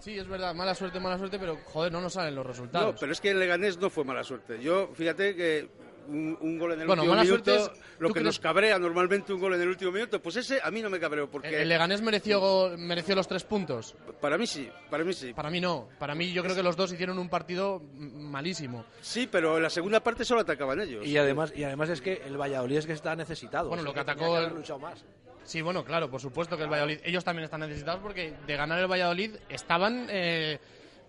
Sí, es verdad, mala suerte, mala suerte, pero joder, no nos salen los resultados. No, pero es que el Leganés no fue mala suerte. Yo, fíjate que un, un gol en el Bueno, último mala minuto, suerte es- lo ¿tú que crees- nos cabrea normalmente un gol en el último minuto, pues ese a mí no me cabreó, ¿El, porque el Leganés mereció, go- mereció los tres puntos? para mí sí, para mí sí. Para mí no. Para mí yo creo que los dos hicieron un partido malísimo. Sí, pero en la segunda parte solo atacaban ellos. Y además, y además es que el Valladolid es que está necesitado. Bueno, o lo que atacó el- luchado más. Sí, bueno, claro, por supuesto que el Valladolid, ellos también están necesitados porque de ganar el Valladolid estaban eh,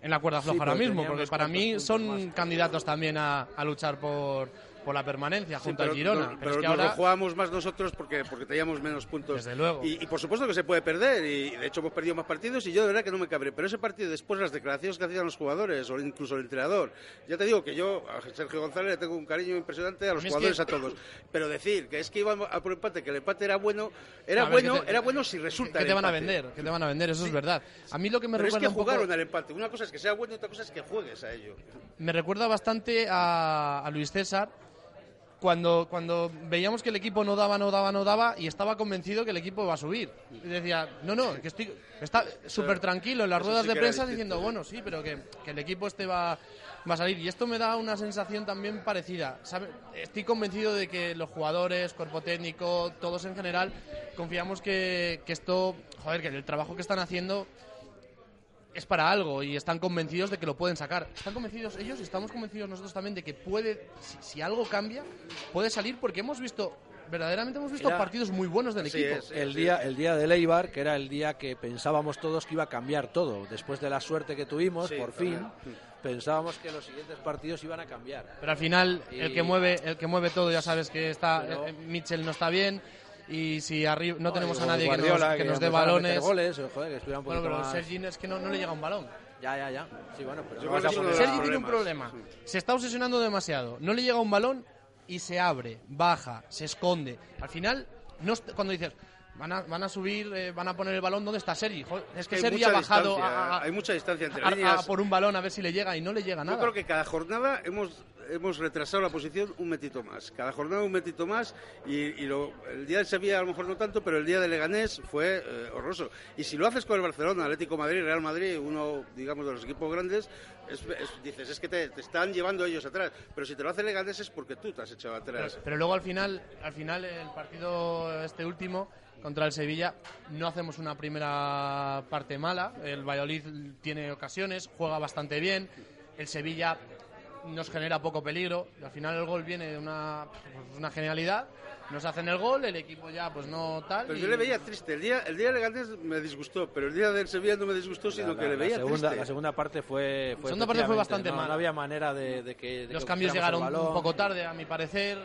en la cuerda Sí, floja ahora mismo, porque para mí son candidatos también a, a luchar por, por la permanencia Sí, junto pero al Girona. no- pero, pero es que nos ahora lo jugábamos más nosotros porque, porque teníamos menos puntos. Desde luego. Y, y por supuesto que se puede perder, y de hecho hemos perdido más partidos, y yo de verdad que no me cabré. Pero ese partido, después las declaraciones que hacían los jugadores, o incluso el entrenador, ya te digo que yo a Sergio González le tengo un cariño impresionante a los es jugadores, que- a todos. Pero decir que es que iban a por empate, que el empate era bueno, era ver, bueno, ¿qué te- era bueno si resulta ¿Qué el te van a vender? ¿Qué te van a vender? Eso es verdad. A mí lo que me Pero es recuerda que un poco- jugaron al empate. Una cosa es que sea bueno y otra cosa es que juegues a ello. me recuerda bastante a, a Luis César cuando, cuando veíamos que el equipo no daba, no daba, no daba y estaba convencido que el equipo iba a subir. Y decía, no, no, que estoy está súper tranquilo en las eso ruedas sí de prensa diciendo, ¿eh? bueno, sí, pero que, que el equipo este va, va a salir. Y esto me da una sensación también parecida. ¿sabe? Estoy convencido de que los jugadores, cuerpo técnico, todos en general, confiamos que, que esto, joder, que el trabajo que están haciendo es para algo y están convencidos de que lo pueden sacar. Están convencidos ellos y estamos convencidos nosotros también de que puede, si, si algo cambia, puede salir porque hemos visto, verdaderamente hemos visto Era- partidos muy buenos del equipo. es. El día, el día de Leibar, que era el día que pensábamos todos que iba a cambiar todo. Después de la suerte que tuvimos, Sí, por fin, pensábamos que los siguientes partidos iban a cambiar. Pero al final el que mueve, el que mueve todo ya sabes que está Pero- eh, Mitchell no está bien y si arriba no tenemos a nadie que nos, que nos dé balones. goles, o, joder, que un Bueno, pero más- Sergin es que no, no le llega un balón. Ya, ya, ya. Sí, bueno, pero no tiene un problema. Se está obsesionando demasiado. No le llega un balón y se abre, baja, se esconde. Al final, no cuando dices, van a, van a subir, eh, van a poner el balón, ¿dónde está Sergi? Joder, es que Hay Sergi ha bajado a, a- hay mucha distancia entre a- a- líneas. por un balón a ver si le llega y no le llega nada. Yo creo que cada jornada hemos, hemos retrasado la posición un metito más. Cada jornada un metito más y, el día de Sevilla a lo mejor no tanto, pero el día de Leganés fue eh, horroroso. Y si lo haces con el Barcelona, Atlético Madrid, Real Madrid, uno, digamos, de los equipos grandes, es- es- dices, es que te, están llevando ellos atrás. Pero si te lo hace Leganés es porque tú te has echado Pero, atrás. pero luego al final, al final el partido este último contra el Sevilla no hacemos una primera parte mala. El Valladolid tiene ocasiones, juega bastante bien. El Sevilla nos genera poco peligro. Y al final el gol viene de una, pues, una genialidad. Nos hacen el gol, el equipo ya pues no tal. Pero y- yo le veía triste. El día, el día de Leganés me disgustó, pero el día del Sevilla no me disgustó, sino La- que le veía la segunda, triste. la segunda parte fue, fue segunda parte fue efectivamente, bastante no, mala. No había manera de, de que de Los que cambios llegaron un poco tarde, a mi parecer.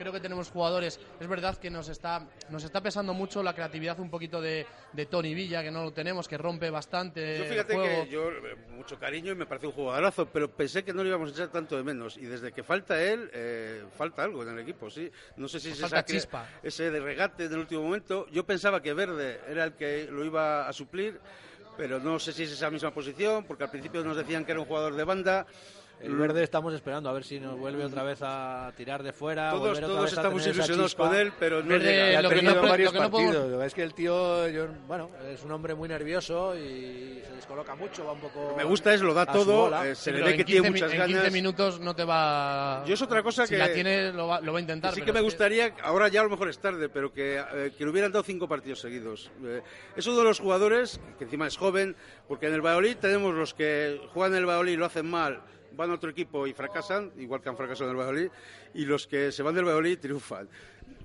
Creo que tenemos jugadores. Es verdad que nos está, nos está pesando mucho la creatividad un poquito de, de Tony Villa, que no lo tenemos, que rompe bastante. Yo el fíjate juego. que yo, eh, mucho cariño y me parece un jugadorazo, pero pensé que no le íbamos a echar tanto de menos. Y desde que falta él, eh, falta algo en el equipo, sí. No sé si es esa chispa. ese de regate en el último momento. Yo pensaba que Verde era el que lo iba a suplir, pero no sé si es esa misma posición, porque al principio nos decían que era un jugador de banda. El verde estamos esperando a ver si nos vuelve otra vez a tirar de fuera. Todos- otra todos vez estamos ilusionados con él, pero no Verde, llega. Ha lo que no varios lo que no partidos. podemos- Es que el tío, yo- bueno, es un hombre muy nervioso y se descoloca mucho, va un poco. Me gusta es, lo da todo, eh, se le ve en que 15 tiene muchas en ganas. 15 minutos no te va. Yo es otra cosa si que- la tiene, lo va, lo va a intentar. Sí que me gustaría, ahora ya a lo mejor es tarde, pero que, eh, que le hubieran dado cinco partidos seguidos. Eh, es uno de los jugadores, que encima es joven, porque en el Valladolid tenemos los que juegan en el Valladolid y lo hacen mal, van a otro equipo y fracasan, igual que han fracasado en el Valladolid, y los que se van del Valladolid triunfan.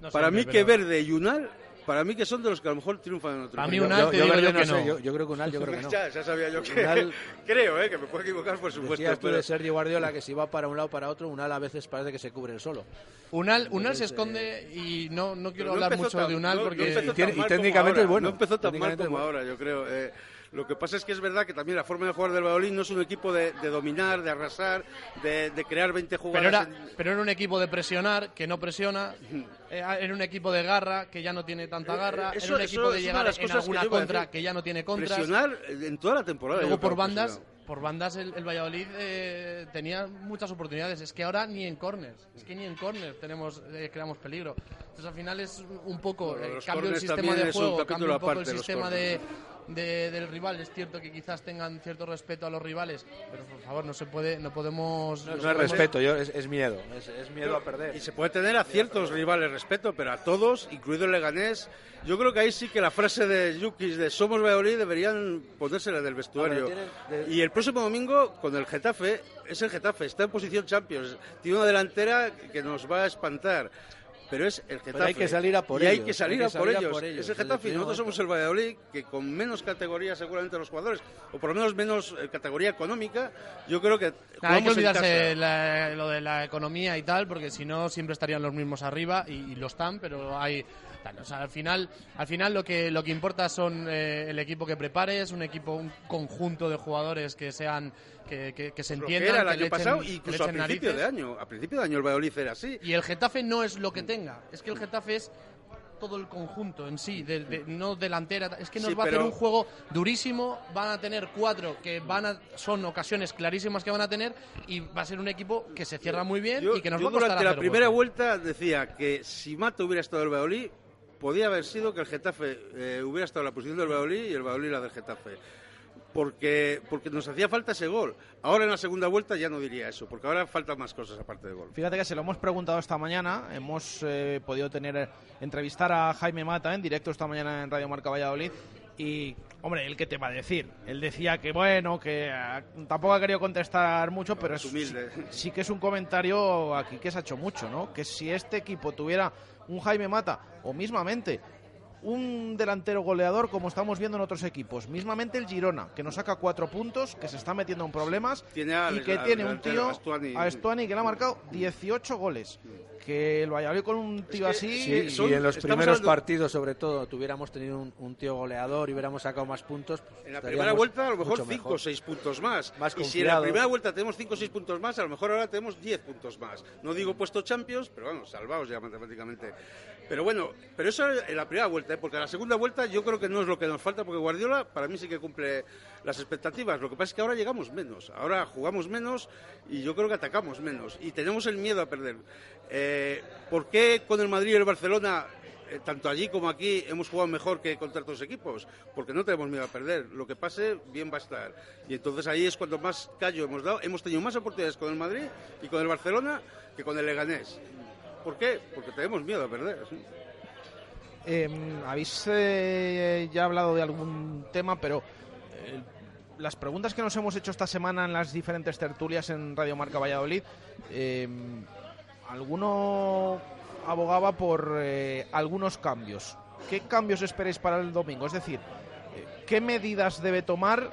No para siempre, mí que pero- Verde y Unal, para mí que son de los que a lo mejor triunfan en otro Para mí equipo. Unal Yo, te yo yo no que sé, no. yo, yo creo que Unal, yo creo que no. ya, ya sabía yo que... Unal- creo, eh, que me puedo equivocar, por supuesto. Decías tú pero- de Sergio Guardiola que si va para un lado o para otro, Unal a veces parece que se cubre el solo. Unal, Unal se esconde y no, no quiero no hablar mucho tan- de Unal porque. Y técnicamente es bueno. No empezó tan mal como ahora, yo creo. eh. Lo que pasa es que es verdad que también la forma de jugar del Valladolid no es un equipo de, dominar, de arrasar, de, crear 20 jugadores. Pero era, un equipo de presionar, que no presiona, eh, era un equipo de garra, que ya no tiene tanta eh, garra, era un equipo de llegar en alguna contra, que ya no tiene contra. Presionar en toda la temporada. Luego por bandas por bandas el, Valladolid eh, tenía muchas oportunidades. Es que ahora ni en corners, es que ni en corners tenemos eh, creamos peligro. Entonces al final es un poco el cambio del sistema de juego, cambio un poco el sistema de, del rival. Es cierto que quizás tengan cierto respeto a los rivales, pero por favor no se puede, no podemos. No, es respeto, yo, es, miedo, es, miedo a perder. Y se puede tener a ciertos rivales respeto, pero a todos, incluido el Leganés. Yo creo que ahí sí que la frase de Yukis de Somos Valladolid deberían ponérsela del vestuario. Y el próximo domingo con el Getafe, es el Getafe, está en posición Champions, tiene una delantera que nos va a espantar pero es el Getafe. hay que salir a por y ellos. hay que salir, a, por ellos. Es el Getafe y nosotros somos el Valladolid, que con menos categoría seguramente los jugadores, o por lo menos menos eh, categoría económica, yo creo que... hay que olvidarse lo de la economía y tal, porque si no siempre estarían los mismos arriba, y, lo están, pero hay... al final, al final lo que lo que importa son eh, el equipo que prepares, un equipo, un conjunto de jugadores que sean que, que, se entienda. Que era el año pasado, incluso a principio de año. A principio de año el Valladolid era así. Y el Getafe no es lo que tenga. Es que el Getafe es todo el conjunto en sí, de, no delantera. Es que nos va a hacer un juego durísimo. Van a tener cuatro que van a, son ocasiones clarísimas que van a tener y va a ser un equipo que se cierra muy bien y que nos va a costar durante la primera vuelta decía que si Mato hubiera estado el Valladolid, podía haber sido que el Getafe eh, hubiera estado en la posición del Valladolid y el Valladolid la del Getafe porque, porque nos hacía falta ese gol. Ahora en la segunda vuelta ya no diría eso, porque ahora faltan más cosas aparte de gol. Fíjate que se lo hemos preguntado esta mañana, hemos eh, podido tener eh, entrevistar a Jaime Mata en directo esta mañana en Radio Marca Valladolid y, hombre, ¿el qué te va a decir? Él decía que, bueno, que ah, tampoco ha querido contestar mucho, pero es, humilde. Sí, que es un comentario aquí que se ha hecho mucho, ¿no? Que si este equipo tuviera un Jaime Mata, o mismamente un delantero goleador como estamos viendo en otros equipos. Mismamente el Girona, que nos saca cuatro puntos, que se está metiendo en problemas y que tiene un tío, a Estuani, que le ha marcado 18 goles que el Valladolid con un tío así. Sí, y en los primeros partidos, sobre todo, tuviéramos tenido un, tío goleador y hubiéramos sacado más puntos. Pues en la primera vuelta, a lo mejor 5 o 6 puntos más. y si en la primera vuelta tenemos 5 o 6 puntos más, a lo mejor ahora tenemos 10 puntos más. No digo puesto Champions, pero bueno, salvados ya matemáticamente. Pero bueno, pero eso en la primera vuelta, ¿eh? porque en la segunda vuelta yo creo que no es lo que nos falta, porque Guardiola para mí sí que cumple las expectativas. Lo que pasa es que ahora llegamos menos, ahora jugamos menos y yo creo que atacamos menos y tenemos el miedo a perder. Eh, ¿Por qué con el Madrid y el Barcelona, eh, tanto allí como aquí, hemos jugado mejor que contra otros equipos? Porque no tenemos miedo a perder. Lo que pase, bien va a estar. Y entonces ahí es cuando más callo hemos dado. Hemos tenido más oportunidades con el Madrid y con el Barcelona que con el Leganés. ¿Por qué? Porque tenemos miedo a perder. Em, habéis eh, ya hablado de algún tema, pero las preguntas que nos hemos hecho esta semana en las diferentes tertulias en Radio Marca Valladolid, eh, alguno abogaba por eh, algunos cambios. ¿Qué cambios esperáis para el domingo? Es decir, eh, ¿qué medidas debe tomar,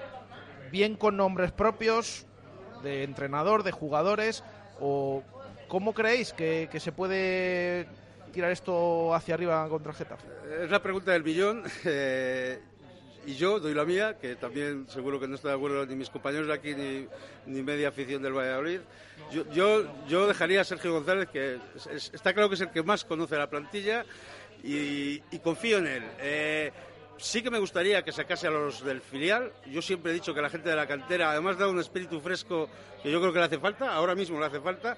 bien con nombres propios, de entrenador, de jugadores, o cómo creéis que, se puede tirar esto hacia arriba contra Getafe? Es la pregunta del billón. y yo doy la mía, que también seguro que no está de acuerdo ni mis compañeros aquí ni, ni media afición del Valladolid. Yo, yo, yo dejaría a Sergio González, que está claro que es el que más conoce la plantilla y, confío en él. Eh, sí que me gustaría que sacase a los del filial. Yo siempre he dicho que la gente de la cantera, además, da un espíritu fresco que yo creo que le hace falta, ahora mismo le hace falta,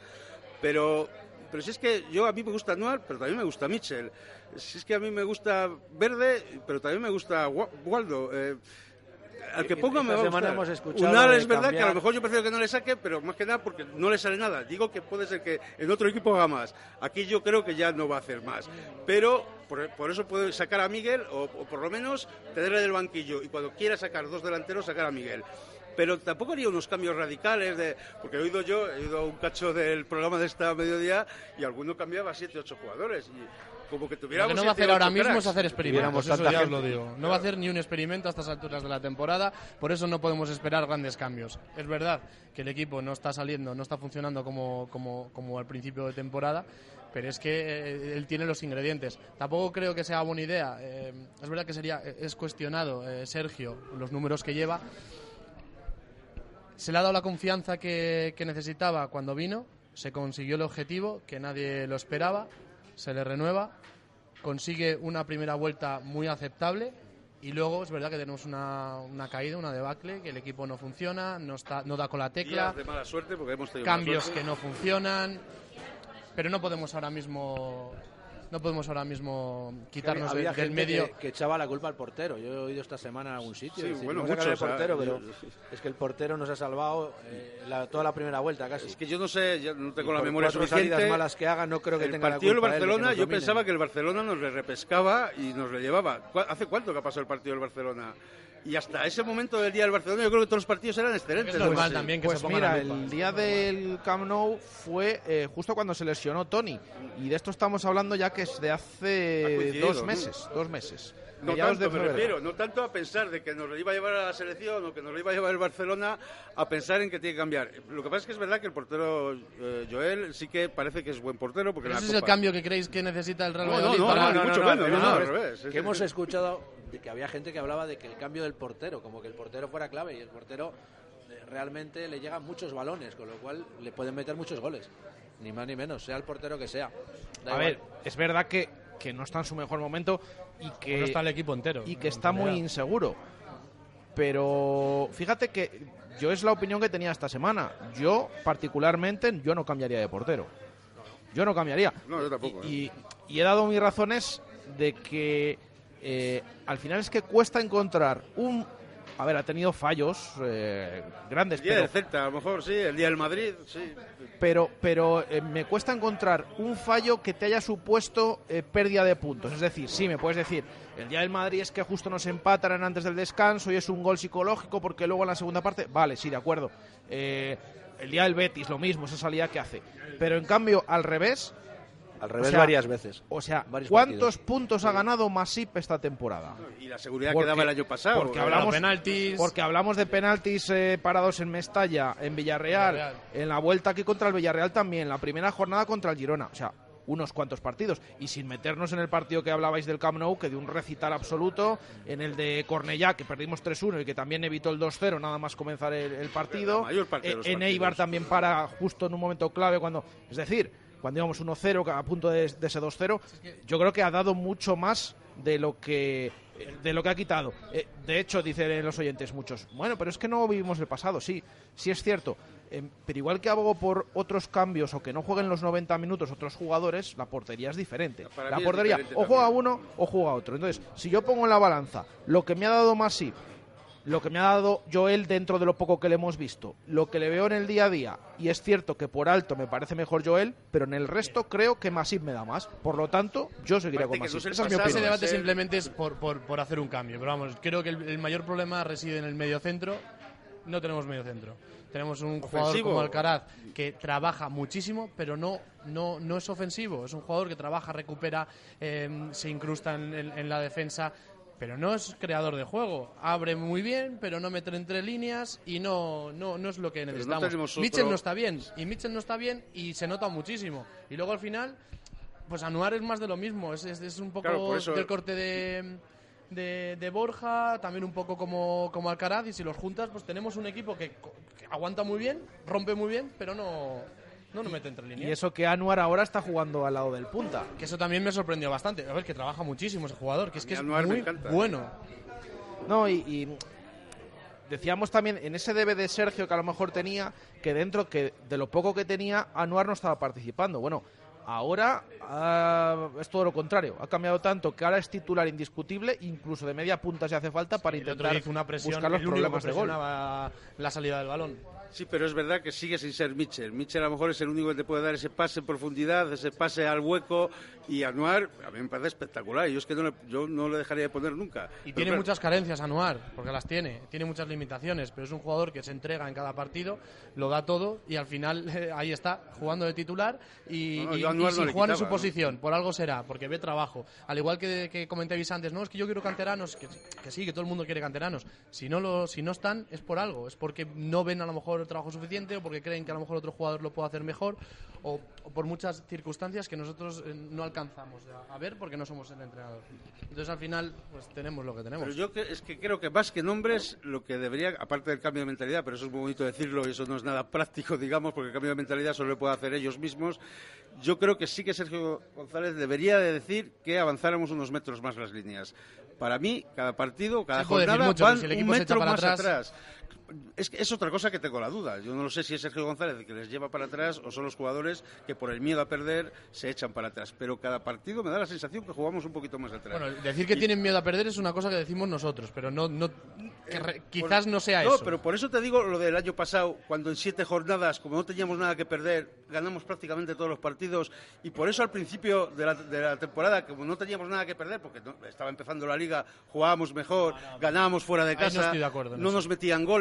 pero pero si es que yo a mí me gusta Anual, pero también me gusta Mitchell. Si es que a mí me gusta Verde, pero también me gusta Waldo. Eh, al que ponga me va a gustar. Unal es verdad que a lo mejor yo prefiero que no le saque, pero más que nada porque no le sale nada. Digo que puede ser que en otro equipo haga más. Aquí yo creo que ya no va a hacer más. Pero por, eso puede sacar a Miguel o, o por lo menos tenerle del banquillo. Y cuando quiera sacar dos delanteros, sacar a Miguel pero tampoco haría unos cambios radicales, de, porque he oído yo, he oído un cacho del programa de esta mediodía y alguno cambiaba siete, ocho jugadores. como que Lo tuviéramos que no va a hacer 18 ahora mismo cracks. es hacer experimentos, eso ya os lo digo. No va a hacer ni un experimento a estas alturas de la temporada, por eso no podemos esperar grandes cambios. Es verdad que el equipo no está saliendo, no está funcionando como, como, como al principio de temporada, pero es que eh, él tiene los ingredientes. Tampoco creo que sea buena idea. eh, es verdad que sería es cuestionado eh, Sergio los números que lleva. Se le ha dado la confianza que, que necesitaba cuando vino, se consiguió el objetivo que nadie lo esperaba, se le renueva, consigue una primera vuelta muy aceptable y luego es verdad que tenemos una, una caída, una debacle, que el equipo no funciona, no, está, no da con la tecla, Días de mala suerte porque hemos tenido mala cambios suerte. que no funcionan, pero no podemos ahora mismo no podemos ahora mismo quitarnos había de- del gente medio. que, que echaba la culpa al portero. Yo he oído esta semana en algún sitio. Sí, decir, bueno, "Vamos a sacar muchos, al portero, pero yo- es que el portero nos ha salvado eh, la- toda la primera vuelta casi. Es que yo no sé, ya no tengo Y la memoria suficiente. salidas malas que haga, no creo que el tenga partido del él Barcelona, yo pensaba que el Barcelona nos le repescaba y nos le llevaba. ¿Cu- ¿Hace cuánto que ha pasado el partido del Barcelona? Y hasta ese momento del día del Barcelona, yo creo que todos los partidos eran excelentes. Es normal Pues, también que Pues se mira, el día del Camp Nou fue eh, justo cuando se lesionó Tony. Y de esto estamos hablando ya que es de Ha hace dos ¿no? meses. Dos meses. No tanto, de me refiero, no tanto a pensar de que nos lo iba a llevar a la selección o que nos lo iba a llevar el Barcelona, a pensar en que tiene que cambiar. Lo que pasa es que es verdad que el portero eh, Joel sí que parece que es buen portero porque en la ese es el cambio que creéis que necesita el Real No, no, no, para- no, mucho menos, no, no, revés. Que hemos escuchado de que había gente que hablaba de que el cambio del portero, como que el portero fuera clave y el portero eh, realmente le llegan muchos balones, con lo cual le pueden meter muchos goles. Ni más ni menos, sea el portero que sea. Da A igual. ver, es verdad que, que no está en su mejor momento y que, no está el equipo entero. y que está muy inseguro. Pero fíjate que yo es la opinión que tenía esta semana. Yo, particularmente, yo no cambiaría de portero. Yo no cambiaría. No, yo tampoco, ¿eh? Y, y he dado mis razones de que eh, al final es que cuesta encontrar un... A ver, ha tenido fallos eh, grandes, El día pero del Celta, a lo mejor sí, el día del Madrid, sí. pero, pero eh, me cuesta encontrar un fallo que te haya supuesto eh, pérdida de puntos. Es decir, sí, me puedes decir, el día del Madrid es que justo nos empataran antes del descanso y es un gol psicológico porque luego en la segunda parte, vale, sí, de acuerdo. El día del Betis, lo mismo, esa salida que hace. Pero en cambio, al revés, Al revés o sea, varias veces. o sea, ¿cuántos partidos. puntos ha ganado Masip esta temporada? Y la seguridad Porque- que daba el año pasado. porque hablamos- penaltis. Porque hablamos de penaltis eh, parados en Mestalla, en Villarreal, Villarreal. en la vuelta aquí contra el Villarreal también, la primera jornada contra el Girona. O sea, unos cuantos partidos. Y sin meternos en el partido que hablabais del Camp Nou, que de un recital absoluto, en el de Cornellá, que perdimos 3-1 y que también evitó el 2-0 nada más comenzar el, el partido. La mayor parte de Eh, los en Eibar también para justo en un momento clave cuando... Es decir, cuando íbamos 1-0 a punto de, de ese 2-0, yo creo que ha dado mucho más de lo que de lo que ha quitado. Eh, de hecho, dicen los oyentes muchos, bueno, pero es que no vivimos el pasado, sí, sí es cierto. Eh, pero igual que abogo por otros cambios o que no jueguen los 90 minutos otros jugadores, la portería es diferente. Para la portería diferente o juega también. uno o juega otro. Entonces, si yo pongo en la balanza lo que me ha dado Masip lo que me ha dado Joel dentro de lo poco que le hemos visto, lo que le veo en el día a día, y es cierto que por alto me parece mejor Joel, pero en el resto creo que Masip me da más. Por lo tanto, yo seguiré con Masip. Esa es mi pasado, Ese opinión. debate simplemente es por, por, por hacer un cambio. Pero vamos, creo que el, el mayor problema reside en el medio centro. No tenemos medio centro. Tenemos un jugador como Alcaraz que trabaja muchísimo, pero no, no, no es ofensivo. Es un jugador que trabaja, recupera, eh, se incrusta en, en- en la defensa, pero no es creador de juego. Abre muy bien, pero no mete entre líneas y no, no, no es lo que necesitamos. otro- Mitchell no está bien, y Mitchell no está bien y se nota muchísimo. Y luego al final pues Anuar es más de lo mismo, es, es, es un poco Claro, eso- del corte de, de, de Borja, también un poco como, como Alcaraz, y si los juntas, pues tenemos un equipo que, que aguanta muy bien, rompe muy bien, pero no, no nos mete entre líneas. Y eso que Anuar ahora está jugando al lado del punta. Que eso también me sorprendió bastante. A ver, que trabaja muchísimo ese jugador, que es que es Anuar me muy bueno. No, y, y decíamos también en ese debe de Sergio que a lo mejor tenía, que dentro que de lo poco que tenía, Anuar no estaba participando. Bueno, ahora ah, es todo lo contrario. Ha cambiado tanto que ahora es titular indiscutible, incluso de media punta si hace falta, para otro intentar una presión, buscar los problemas de gol. la salida del balón. Sí, pero es verdad que sigue sin ser Mitchell. Mitchell a lo mejor es el único que te puede dar ese pase en profundidad, ese pase al hueco y Anuar a mí me parece espectacular. Yo es que no le, yo no le dejaría de poner nunca. Y Pero tiene claro, muchas carencias Anuar, porque las tiene, tiene muchas limitaciones, pero es un jugador que se entrega en cada partido, lo da todo y al final eh, ahí está, jugando de titular y, No, no, y- yo y Anuar y no si le juegan en su ¿no? posición, por algo será, porque ve trabajo. Al igual que, que comentabais antes, no, es que yo quiero canteranos, que, que sí, que todo el mundo quiere canteranos. Si no, lo, si no están, es por algo. Es porque no ven a lo mejor el trabajo suficiente o porque creen que a lo mejor otro jugador lo puede hacer mejor o, o por muchas circunstancias que nosotros eh, no alcanzamos a, a ver porque no somos el entrenador. Entonces al final, pues tenemos lo que tenemos. Pero yo que- es que creo que más que nombres, lo que debería, aparte del cambio de mentalidad, pero eso es muy bonito decirlo y eso no es nada práctico, digamos, porque el cambio de mentalidad solo lo pueden hacer ellos mismos. Yo creo que sí que Sergio González debería de decir que avanzáramos unos metros más las líneas. Para mí, cada partido, cada jornada mucho, van si un metro más atrás- atrás. Es, es otra cosa que tengo la duda. Yo no lo sé si es Sergio González el que les lleva para atrás o son los jugadores que por el miedo a perder se echan para atrás. Pero cada partido me da la sensación que jugamos un poquito más atrás. Bueno, decir que Y- tienen miedo a perder es una cosa que decimos nosotros, pero no, no que re- quizás Por- no sea no, eso. pero por eso te digo lo del año pasado, cuando en siete jornadas, como no teníamos nada que perder, ganamos prácticamente todos los partidos. Y por eso al principio de la, de la temporada, como no teníamos nada que perder, porque no- estaba empezando la liga, jugábamos mejor, ganábamos fuera de no casa, estoy de acuerdo no nos metían goles.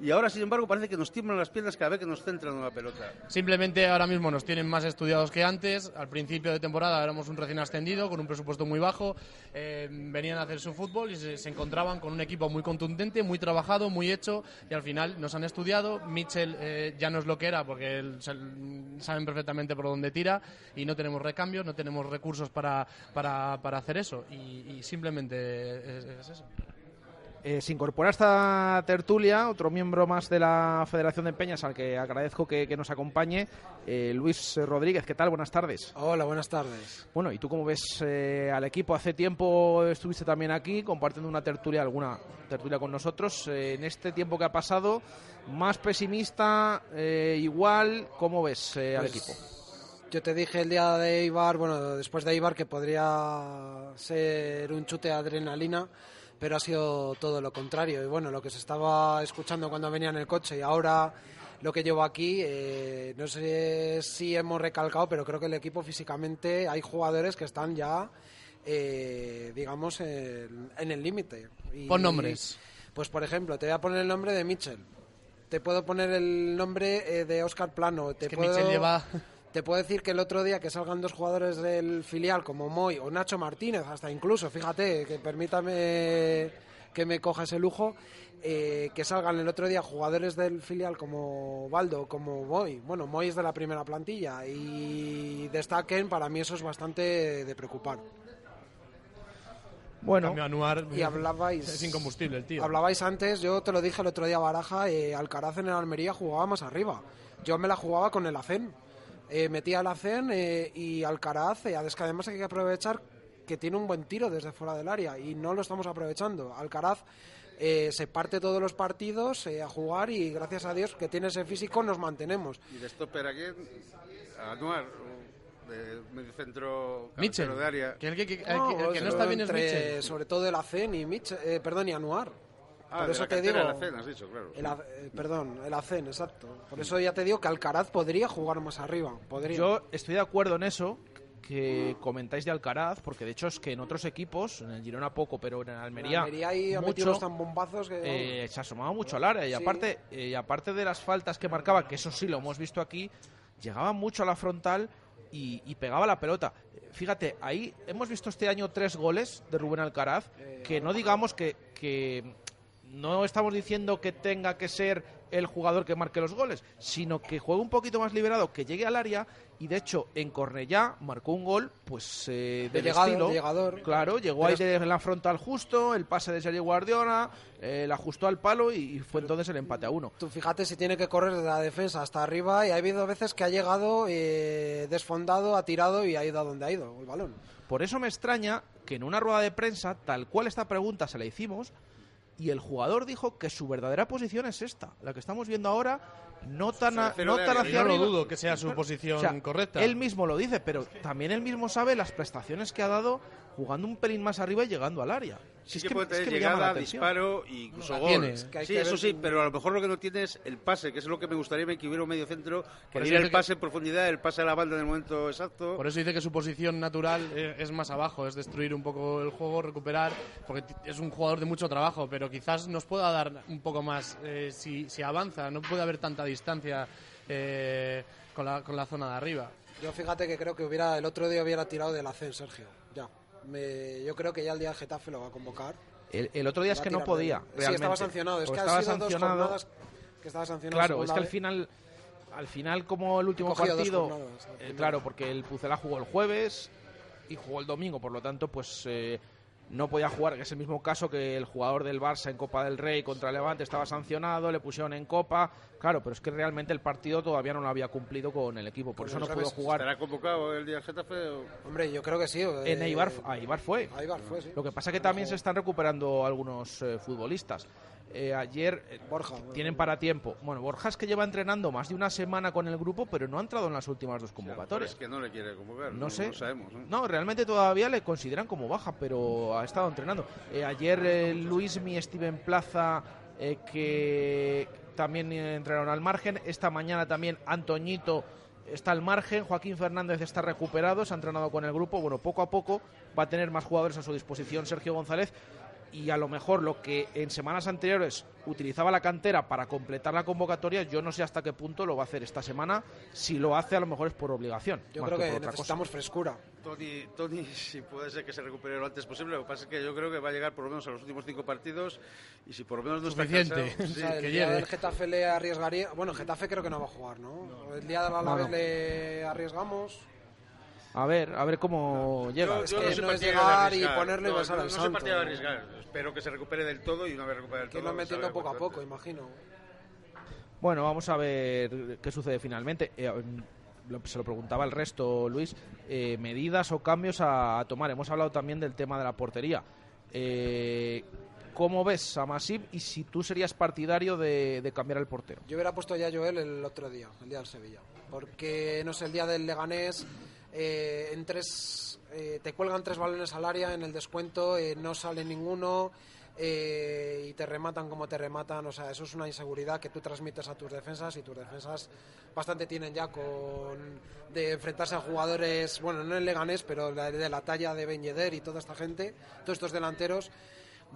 Y ahora, sin embargo, parece que nos tiemblan las piernas cada vez que nos centran en la pelota. Simplemente ahora mismo nos tienen más estudiados que antes. Al principio de temporada éramos un recién ascendido con un presupuesto muy bajo. Eh, venían a hacer su fútbol y se, encontraban con un equipo muy contundente, muy trabajado, muy hecho. Y al final nos han estudiado. Mitchell eh, ya no es lo que era porque él- saben perfectamente por dónde tira y no tenemos recambios, no tenemos recursos para, para, para hacer eso. Y, simplemente es eso. Eh, se incorpora a esta tertulia otro miembro más de la Federación de Peñas al que agradezco que, que nos acompañe, eh, Luis Rodríguez. ¿Qué tal? Buenas tardes. Hola, buenas tardes. Bueno, ¿y tú cómo ves eh, al equipo? Hace tiempo estuviste también aquí compartiendo una tertulia, alguna tertulia con nosotros. Eh, en este tiempo que ha pasado, más pesimista, igual, ¿cómo ves al Pues, equipo? Yo te dije el día de Ibar, bueno, después de Ibar, que podría ser un chute de adrenalina, pero ha sido todo lo contrario. Y bueno, lo que se estaba escuchando cuando venía en el coche y ahora lo que llevo aquí, eh, no sé si hemos recalcado, pero creo que el equipo físicamente hay jugadores que están ya, eh, digamos, en, en el límite. Y- Pon nombres. Pues por ejemplo, te voy a poner el nombre de Mitchell. Te puedo poner el nombre eh, de Oscar Plano. Te Es que puedo... Mitchell lleva... Te puedo decir que el otro día que salgan dos jugadores del filial como Moy o Nacho Martínez, hasta incluso, fíjate, que permítame que me coja ese lujo, eh, que salgan el otro día jugadores del filial como Baldo, como Moy. Bueno, Moy es de la primera plantilla y destaquen, para mí eso es bastante de preocupar. Bueno, Anuar, Y hablabais... Es incombustible el tío. Hablabais antes, yo te lo dije el otro día, Baraja, eh, Alcaraz en el Almería jugaba más arriba. Yo me la jugaba con el ACEN. Eh, metía el ACEN eh, y Alcaraz, eh, es que además hay que aprovechar que tiene un buen tiro desde fuera del área y no lo estamos aprovechando. Alcaraz eh, se parte todos los partidos eh, a jugar y gracias a Dios que tiene ese físico nos mantenemos. Y de stopper aquí, Anuar, de Mitchell, cabecero de área. que el que, que- el que- No, el que no está bien es entre- Mitchell. Sobre todo el ACEN y Mitchell, eh, perdón, y Anuar. Ah, Por de eso la te digo. de la cena, has dicho, claro. El eh, perdón, el ACEN, exacto. Por eso ya te digo que Alcaraz podría jugar más arriba. Podría. Yo estoy de acuerdo en eso que comentáis de Alcaraz, porque de hecho es que en otros equipos, en el Girona poco, pero en el Almería, En Almería ahí ha mucho, metido unos tan bombazos que. eh, se asomaba mucho al área y Sí. aparte eh, y aparte de las faltas que marcaba, que eso sí lo hemos visto aquí, llegaba mucho a la frontal y, y pegaba la pelota. Fíjate, ahí hemos visto este año tres goles de Rubén Alcaraz, que no digamos que, que no estamos diciendo que tenga que ser el jugador que marque los goles, sino que juegue un poquito más liberado, que llegue al área y de hecho en Cornellá marcó un gol pues eh, De llegado, estilo. de llegador. Claro, llegó ahí de la frontal justo, el pase de Sergio Guardiola, eh, la ajustó al palo y, y fue entonces el empate a uno. Tú fíjate si tiene que correr desde la defensa hasta arriba y ha habido veces que ha llegado eh, desfondado, ha tirado y ha ido a donde ha ido el balón. Por eso me extraña que en una rueda de prensa, tal cual esta pregunta se la hicimos, y el jugador dijo que su verdadera posición es esta, la que estamos viendo ahora, no tan, a- no tan hacia Yo no dudo que sea su posición o sea, correcta. Él mismo lo dice, pero también él mismo sabe las prestaciones que ha dado jugando un pelín más arriba y llegando al área. Si Sí es que, que- puede es tener que la llegada, atención. disparo e incluso la gol. Es que sí, que eso ver- sí, pero a lo mejor lo que no tiene es el pase, que es lo que me gustaría que hubiera un medio centro, que diera el que- pase en profundidad, el pase a la banda en el momento exacto. Por eso dice que su posición natural eh, es más abajo, es destruir un poco el juego, recuperar, porque es un jugador de mucho trabajo, pero quizás nos pueda dar un poco más eh, si, si avanza, no puede haber tanta distancia eh, con, la, con la zona de arriba. Yo fíjate que creo que hubiera el otro día hubiera tirado del ACEN, Sergio. Ya. Me- yo creo que ya el día del Getafe lo va a convocar. El, el otro día es que no de podía. Sí, estaba sancionado. Es O que estaba han sido dos sancionado. jornadas que estaba sancionado. Claro, es que al final, al final como el último dos partido, jornadas, eh, claro, porque el Pucela jugó el jueves y jugó el domingo, por lo tanto, pues eh, no podía jugar, que es el mismo caso que el jugador del Barça en Copa del Rey contra Levante estaba sancionado, le pusieron en Copa, claro, pero es que realmente el partido todavía no lo había cumplido con el equipo, por eso no pudo jugar. ¿Estará convocado el día Getafe? o- Hombre, yo creo que sí. En eh, Eibar, a Eibar fue. a Eibar fue, sí. Lo que pasa que también se están recuperando algunos eh, futbolistas. Eh, ayer eh, Borja. tienen para tiempo. Bueno, Borja es que lleva entrenando más de una semana con el grupo, pero no ha entrado en las últimas dos Es convocatorias. que no le quiere convocar. No sé. No sabemos. ¿no? No, realmente todavía le consideran como baja, pero ha estado entrenando. Eh, ayer eh, Luismi, Steven Plaza, que también entrenaron al margen. Esta mañana también Antoñito está al margen. Joaquín Fernández está recuperado, se ha entrenado con el grupo. Bueno, poco a poco va a tener más jugadores a su disposición Sergio González. Y a lo mejor lo que en semanas anteriores utilizaba la cantera para completar la convocatoria, yo no sé hasta qué punto lo va a hacer esta semana. Si lo hace, a lo mejor es por obligación. Yo creo por que otra cosa. necesitamos frescura. Tony, Tony, si puede ser que se recupere lo antes posible. Lo que pasa es que yo creo que va a llegar por lo menos a los últimos cinco partidos. Y si por lo menos no está Suficiente. cansado, O sí. sea, el que día llegue. del Getafe le arriesgaría. Bueno, Getafe creo que no va a jugar, ¿no? El día del Alavés no. le arriesgamos. A ver, a ver cómo llega. Yo, Es yo que soy no es llegar y arriesgar. ponerlo y No, besar no, al no soy partidario de arriesgar. Espero que se recupere del todo y una vez recupere del Que todo. lo metiendo poco a poco, imagino. Bueno, vamos a ver qué sucede finalmente. Eh, lo- se lo preguntaba el resto, Luis. Eh, medidas o cambios a, a tomar. Hemos hablado también del tema de la portería. Eh, ¿Cómo ves a Masip y si tú serías partidario de, de cambiar el portero? Yo hubiera puesto ya a Joel el otro día, el día del Sevilla. Porque, no sé, el día del Leganés, eh, en tres, eh, te cuelgan tres balones al área en el descuento, eh, no sale ninguno y te rematan como te rematan. O sea, eso es una inseguridad que tú transmites a tus defensas y tus defensas bastante tienen ya con de enfrentarse a jugadores, bueno, no en Leganés, pero de, de la talla de Ben y toda esta gente, todos estos delanteros.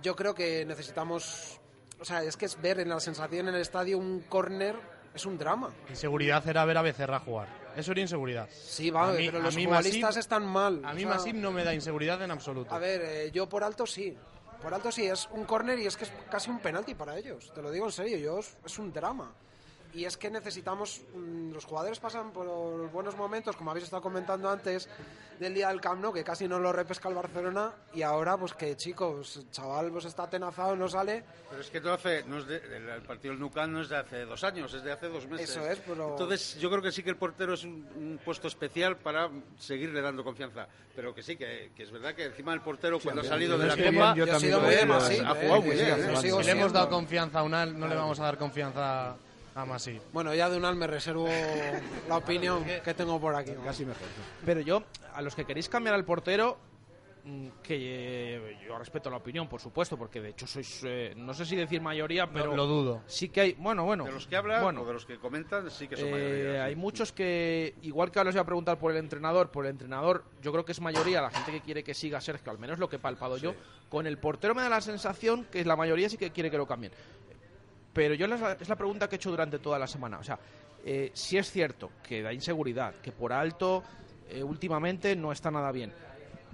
Yo creo que necesitamos o sea, es que es ver en la sensación en el estadio un córner es un drama. Inseguridad era ver a Becerra jugar. Eso era inseguridad. Sí, va, A mí- pero a los mí futbolistas Masip- están mal. A o mí sea, Masip no me da inseguridad en absoluto. A ver, eh, yo por alto sí. Por alto sí, es un córner y es que es casi un penalti para ellos. Te lo digo en serio, yo es, es un drama. Y es que necesitamos, mm, los jugadores pasan por buenos momentos, como habéis estado comentando antes, del día del Camp Nou, que casi no lo repesca el Barcelona, y ahora pues que chicos, chaval pues está atenazado, no sale, Pero es que todo hace, no es de- el, el partido del Nucan no es de hace dos años, es de hace dos meses. Eso es, pero- Entonces yo creo que sí que el portero es un, un puesto especial para seguirle dando confianza. Pero que sí, que, que es verdad que encima el portero cuando ha salido de la es que Copa yo he sido lo muy es, de Masip, ha jugado muy bien. le hemos dado confianza a Unal, no le vamos a dar confianza Bueno, ya de Unal me reservo la opinión que tengo por aquí. Casi mejor. Pero yo, a los que queréis cambiar al portero, mm, que eh, yo respeto la opinión, por supuesto, porque de hecho sois, eh, no sé si decir mayoría, pero lo dudo. sí que hay, bueno, bueno, De los que hablan bueno, o de los que comentan, sí que son Eh, mayoría, sí. hay muchos que, igual que ahora os voy a preguntar por el entrenador, por el entrenador, yo creo que es mayoría la gente que quiere que siga Sergio, al menos lo que he palpado yo. Con el portero me da la sensación que la mayoría sí que quiere que lo cambien. Pero yo es la pregunta que he hecho durante toda la semana. O sea, eh, si es cierto que da inseguridad, que por alto eh, últimamente no está nada bien.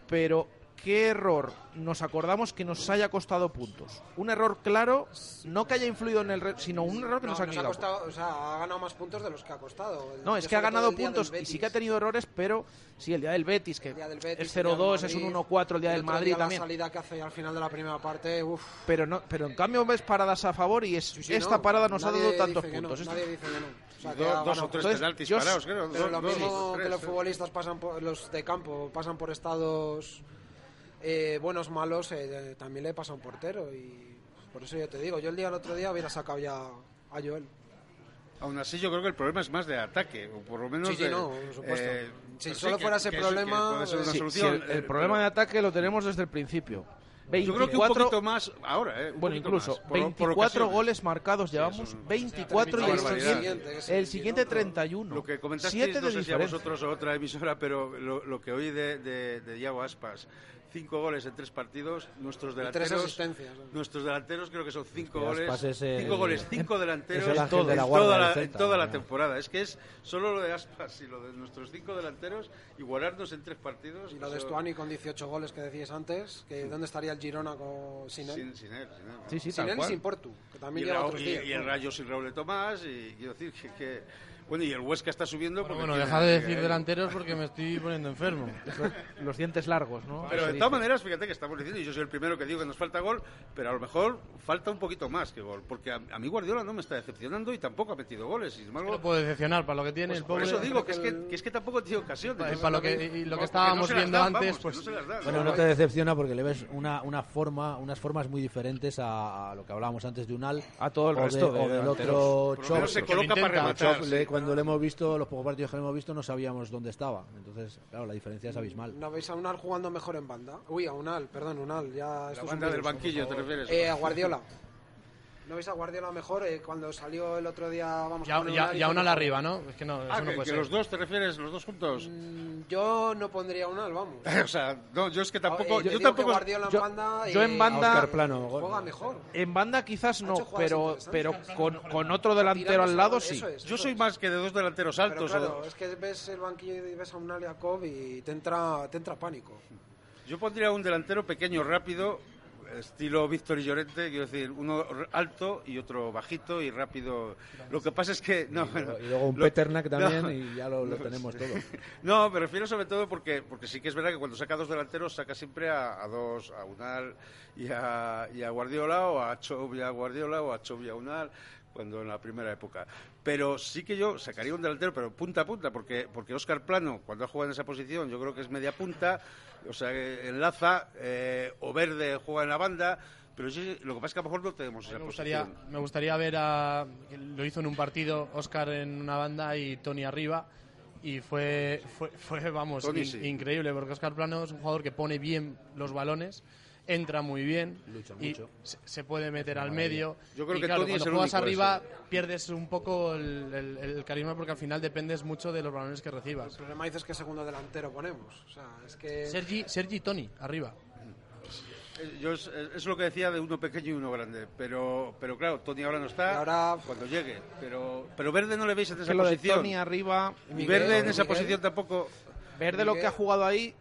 Pero, ¿qué error nos acordamos que nos haya costado puntos? Un error claro, no que haya influido en el... re- sino un error que No, nos ha nos quitado. costado, o sea, ha ganado más puntos de los que ha costado. El- No, es que ha ganado puntos y sí que ha tenido errores, pero sí, el día del Betis, que del Betis, es el día 0-2, del es un Madrid, 1-4 el día del Madrid día también. La salida que hace al final de la primera parte, uff. Pero, no, pero en cambio ves paradas a favor y es, esta parada nos ha dado tantos puntos. Esto- Nadie dice que no. O sea, Y que do- ha dos o tres Entonces, penaltis parados, creo. Pero dos- lo dos mismo que los sí. futbolistas pasan por, los de campo pasan por estados eh, buenos, malos, eh, también le pasa a un portero y por eso yo te digo, yo el día el otro día hubiera sacado ya a Joel. Aún así, yo creo que el problema es más de ataque, o por lo menos Sí, sí, de, no, por supuesto. eh, Si solo fuera ese que problema, que puede ser una Sí, solución. sí, el, el problema pero de ataque lo tenemos desde el principio. Yo creo que un 24 poquito más ahora, ¿eh? Un Bueno, incluso más, por- por 24 ocasiones. goles marcados, llevamos es- 24 y el siguiente, el siguiente 31. Lo que comentasteis, 7 no sé si a vosotros o otra emisora, pero lo, lo que oí de, de, de Iago Aspas, cinco goles en tres partidos. Nuestros Y tres delanteros, asistencias. nuestros delanteros creo que son cinco goles, pases, eh, cinco goles, cinco delanteros es el en, ángel todo- de la en guarda toda, la, en toda la temporada. Es que es solo lo de Aspas y lo de nuestros cinco delanteros igualarnos en tres partidos. Y lo de Stuani con 18 goles que decías antes, que ¿dónde estaría el Girona con, sin él? sin, sin él, sin él. Sí, sí, sin él y sin Portu, que y, también el lleva Raúl- otros y- días. y el Rayo sin Raúl de Tomás y quiero decir que, que- bueno y el Huesca está subiendo Bueno, bueno, deja de decir Miguel. delanteros porque me estoy poniendo enfermo. Los dientes largos, ¿no? pero de todas maneras fíjate que estamos diciendo y yo soy el primero que digo que nos falta gol pero a lo mejor falta un poquito más que gol porque a, a mí Guardiola no me está decepcionando y tampoco ha metido goles y sin embargo No puede decepcionar para lo que tiene pues el por pobre. eso digo que es que, que es que tampoco tiene ocasiones Para- para lo que- y lo que estábamos no viendo dan, antes, vamos, pues- no dan. Bueno, no te decepciona porque le ves una, una forma, unas formas muy diferentes a, a lo que hablábamos antes de Unal. A todo el de- resto de o del otro por menos se Chop. coloca para rematar Chop, cuando le hemos visto, los pocos partidos que le hemos visto, no sabíamos dónde estaba. Entonces, claro, la diferencia es abismal. ¿No veis a Unal jugando mejor en banda? Uy, a Unal, perdón, Unal, ya... la banda del banquillo te refieres Eh, a Guardiola. ¿No veis a Guardiola mejor eh, cuando salió el otro día? Vamos Ya, con ya, una a la mejor? arriba, ¿no? Es que no, eso ah, no que, puede que ser. los dos te refieres los dos juntos Mm, Yo no pondría a Unal, vamos. o sea no yo es que tampoco Eh, yo yo tampoco Guardiola en yo- banda... yo en banda- Oscar Plano. gol. Juega mejor. En banda quizás no, pero, pero con, con otro delantero al lado sí. eso es, yo soy es. más que de dos delanteros Pero altos claro, o- es que ves el banquillo y ves a Unal y a Cobb y te entra, te entra pánico. Yo pondría un delantero pequeño, rápido, estilo Víctor y Llorente, quiero decir, uno alto y otro bajito y rápido. Lo que pasa es que... No, bueno, Y luego un lo- Peternak también no, y ya lo, lo tenemos todo. No, me refiero sobre todo porque, porque sí que es verdad que cuando saca dos delanteros saca siempre a, a dos, a Unal y a, y a Guardiola, o a Chov y a Guardiola, o a Chov y a Unal, cuando en la primera época. Pero sí que yo sacaría un delantero, pero punta a punta, porque, porque Oscar Plano, cuando ha jugado en esa posición, yo creo que es media punta, o sea, enlaza, eh, o Verde juega en la banda, pero sí, lo que pasa es que a lo mejor no tenemos esa Me gustaría, posición. me gustaría ver a. Lo hizo en un partido Oscar en una banda y Tony arriba. Y fue, fue, fue vamos, Tony in- sí. increíble, porque Oscar Plano es un jugador que pone bien los balones, entra muy bien Lucha y mucho. se, se puede meter al medio. Yo creo y que claro, cuando juegas arriba pierdes un poco el, el- el carisma porque al final dependes mucho de los balones que recibas. El problema dices que segundo delantero ponemos. O sea, es que... Sergi, Sergi y Tony, arriba. Eh, Yo es, es lo que decía de uno pequeño y uno grande, pero, pero claro, Tony ahora no está, Y ahora- cuando llegue, pero, pero Verde no le veis en esa Que lo de posición. Tony arriba, Miguel, Verde en esa Miguel. posición tampoco. Verde lo que ha jugado ahí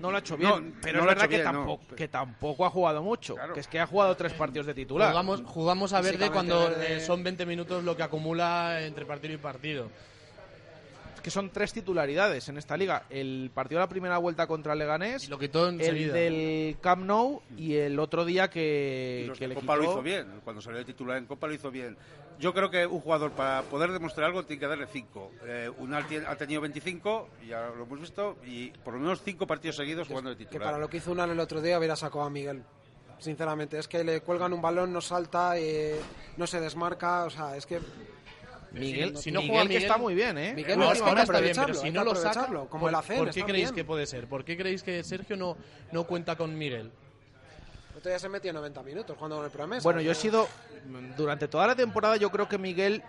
no lo ha hecho bien, No, pero no es verdad que, bien, no. tampoco, que tampoco ha jugado mucho, Claro. que es que ha jugado tres partidos de titular. Jugamos, jugamos a Verde cuando Verde- eh, son 20 minutos lo que acumula entre partido y partido. Es que son tres titularidades en esta liga. El partido de la primera vuelta contra el Leganés, Y lo quitó el del Camp Nou y el otro día que, Y los que de le Copa lo quitó- hizo bien, cuando salió de titular en Copa lo hizo bien. Yo creo que un jugador para poder demostrar algo tiene que darle 5. Unal tiene- ha tenido 25, ya lo hemos visto, y por lo menos 5 partidos seguidos jugando de que titular. para lo que hizo Unal el otro día hubiera sacado a Miguel. Sinceramente, es que le cuelgan un balón, no salta, eh, no se desmarca, o sea, es que Miguel, Si no Miguel, juega que Miguel- está muy bien, ¿eh? Miguel no, es que ahora que está bien, pero si no que lo saca, como ¿por, el ACN, ¿por qué creéis bien. que puede ser? ¿Por qué creéis que Sergio no, no cuenta con Miguel? Otro día se metió 90 minutos jugando con el promesa. Bueno, yo he sido. Durante toda la temporada, yo creo que Miguel,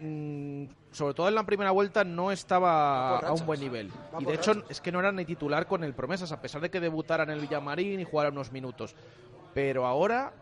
mm, sobre todo en la primera vuelta, no estaba a un buen nivel. Y de hecho, es que no era ni titular con el Promesas, a pesar de que debutara en el Villamarín y jugara unos minutos. Pero ahora.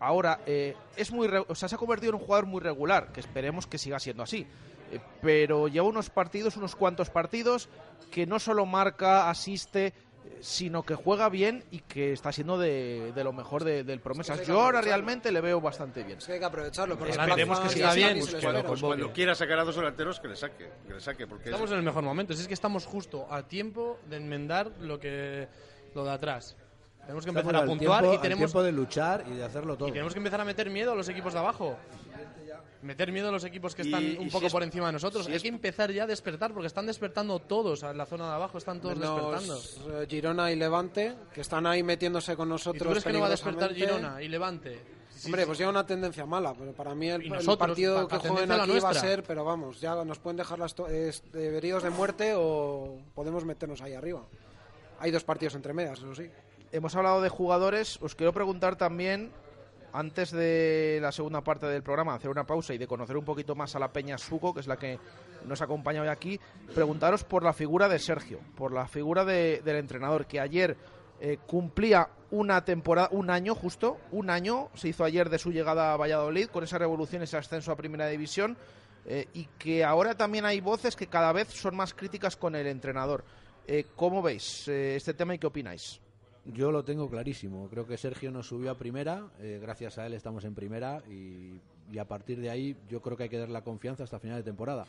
Ahora, eh, es muy re- o sea, se ha convertido en un jugador muy regular, que esperemos que siga siendo así. Eh, pero lleva unos partidos, unos cuantos partidos, que no solo marca, asiste, sino que juega bien y que está siendo de, de lo mejor de- del Promesas. hay que Yo ahora realmente le veo bastante bien. Es que hay que aprovecharlo. porque Esperemos que siga bien, cuando-. Pues quiera sacar a dos delanteros, que le saque, que le saque, porque Estamos en el mejor momento. Si es que estamos justo a tiempo de enmendar lo que lo de atrás. Tenemos que empezar a puntuar tiempo- y tenemos, tiempo de luchar y de hacerlo todo. y tenemos que empezar a meter miedo a los equipos de abajo. Meter miedo a los equipos que Y- están y un poco es- por encima de nosotros. si Hay es- que empezar ya a despertar porque están despertando todos en la zona de abajo. Están todos despertando. Eh, Girona y Levante, que están ahí metiéndose con ¿Y nosotros. tú crees que no va a despertar. Girona y Levante? Sí, Hombre, sí. pues lleva una tendencia mala, pero para mí el, Y partido pa- que la aquí va a ser, pero vamos, ya nos pueden dejar las heridos de muerte o podemos meternos ahí arriba. Hay dos partidos entre medias, eso sí. Hemos hablado de jugadores, os quiero preguntar también, antes de la segunda parte del programa, hacer una pausa y de conocer un poquito más a la Peña Suco, que es la que nos acompaña hoy aquí, preguntaros por la figura de Sergio, por la figura de- del entrenador, que ayer eh, cumplía una temporada, un año justo, un año se hizo ayer de su llegada a Valladolid con esa revolución, ese ascenso a Primera División eh, y que ahora también hay voces que cada vez son más críticas con el entrenador. Eh, ¿Cómo veis este tema y qué opináis? Yo lo tengo clarísimo. Creo que Sergio nos subió a primera. eh, gracias a él estamos en primera. Y, y a partir de ahí yo creo que hay que dar la confianza hasta final de temporada.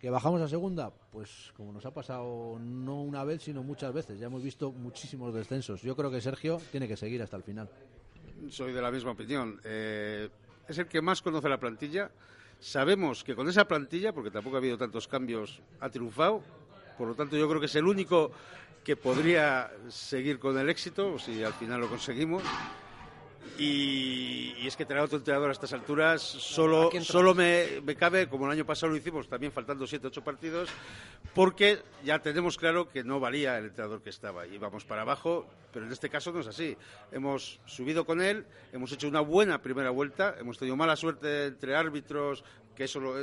¿Que bajamos a segunda? Pues como nos ha pasado no una vez, sino muchas veces. Ya hemos visto muchísimos descensos. Yo creo que Sergio tiene que seguir hasta el final. Soy de la misma opinión. Eh, es el que más conoce la plantilla. Sabemos que con esa plantilla, porque tampoco ha habido tantos cambios, ha triunfado. Por lo tanto, yo creo que es el único que podría seguir con el éxito, si al final lo conseguimos. Y, y es que tener otro entrenador a estas alturas solo, solo me, me cabe, como el año pasado lo hicimos, también faltando 7 ocho partidos, porque ya tenemos claro que no valía el entrenador que estaba. Íbamos para abajo, pero en este caso no es así. Hemos subido con él, hemos hecho una buena primera vuelta, hemos tenido mala suerte entre árbitros, que eso lo,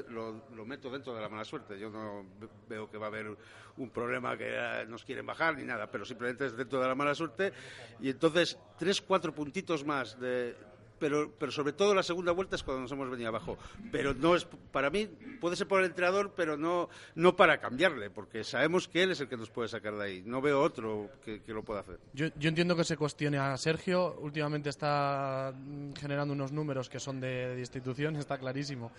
lo- meto dentro de la mala suerte. Yo no ve- veo que va a haber un problema que eh, nos quieren bajar ni nada, pero simplemente es dentro de la mala suerte. Y entonces, tres, cuatro puntitos más de. Pero, pero sobre todo la segunda vuelta es cuando nos hemos venido abajo. Pero no es para mí, puede ser por el entrenador, pero no, no para cambiarle, porque sabemos que él es el que nos puede sacar de ahí. No veo otro que, que lo pueda hacer. Yo, yo entiendo que se cuestione a Sergio. Últimamente está mm, generando unos números que son de, de institución, está clarísimo.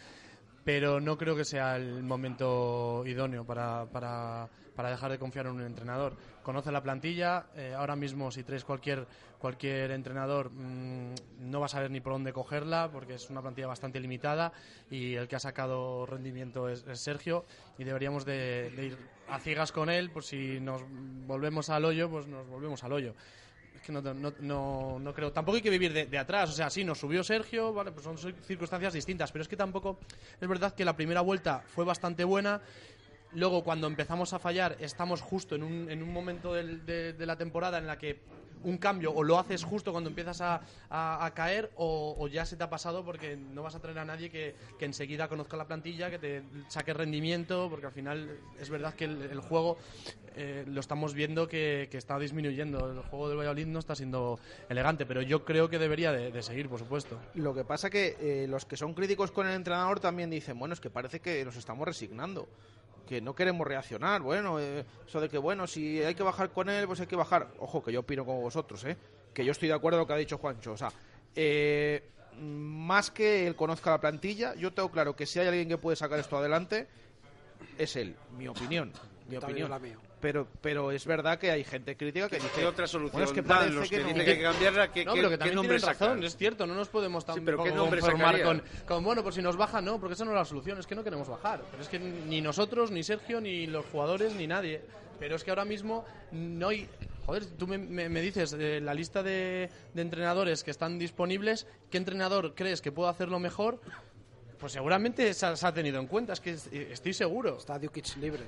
Pero no creo que sea el momento idóneo para, para, para dejar de confiar en un entrenador. Conoce la plantilla. eh, ahora mismo, si traes cualquier, cualquier entrenador, mm, no va a saber ni por dónde cogerla, porque es una plantilla bastante limitada. Y el que ha sacado rendimiento es, Sergio. Y deberíamos de, ir a ciegas con él. Por si nos volvemos al hoyo, pues nos volvemos al hoyo. Es que no, no, no, no creo. Tampoco hay que vivir de, atrás. O sea, sí, nos subió Sergio, vale, pues son circunstancias distintas. Pero es que tampoco. Es verdad que la primera vuelta fue bastante buena. Luego, cuando empezamos a fallar, estamos justo en un, en un momento de, de la temporada en la que un cambio o lo haces justo cuando empiezas a, a- caer o, o ya se te ha pasado porque no vas a traer a nadie que, que enseguida conozca la plantilla, que te saque rendimiento, porque al final es verdad que el, juego eh, lo estamos viendo que, que está disminuyendo. El juego del Valladolid no está siendo elegante, pero yo creo que debería de, de seguir, por supuesto. Lo que pasa que eh, los que son críticos con el entrenador también dicen, bueno, es que parece que nos estamos resignando, que no queremos reaccionar. Bueno, eh, eso de que, bueno, si hay que bajar con él, pues hay que bajar. Ojo, que yo opino como vosotros, ¿eh? Que yo estoy de acuerdo con lo que ha dicho Juancho. O sea, eh, más que él conozca la plantilla, yo tengo claro que si hay alguien que puede sacar esto adelante, es él, mi opinión. Mi También opinión. la mía. Pero, pero es verdad que hay gente crítica que dice ¿Qué otra solución bueno, es que dan los que, que dicen que hay que cambiarla? ¿Qué, No, pero que también nombre tienen razón, sacan? es cierto, no nos podemos Sí, pero ¿qué conformar con, con, bueno, pues si nos baja, no, porque esa no es la solución, es que no queremos bajar. Pero es que ni nosotros, ni Sergio, ni los jugadores, ni nadie. Pero es que ahora mismo no hay... Joder, tú me, me- me dices eh, la lista de, de entrenadores que están disponibles, ¿qué entrenador crees que puede hacerlo mejor? Pues seguramente se ha, se ha tenido en cuenta, es que es- estoy seguro. Está Dukic libre.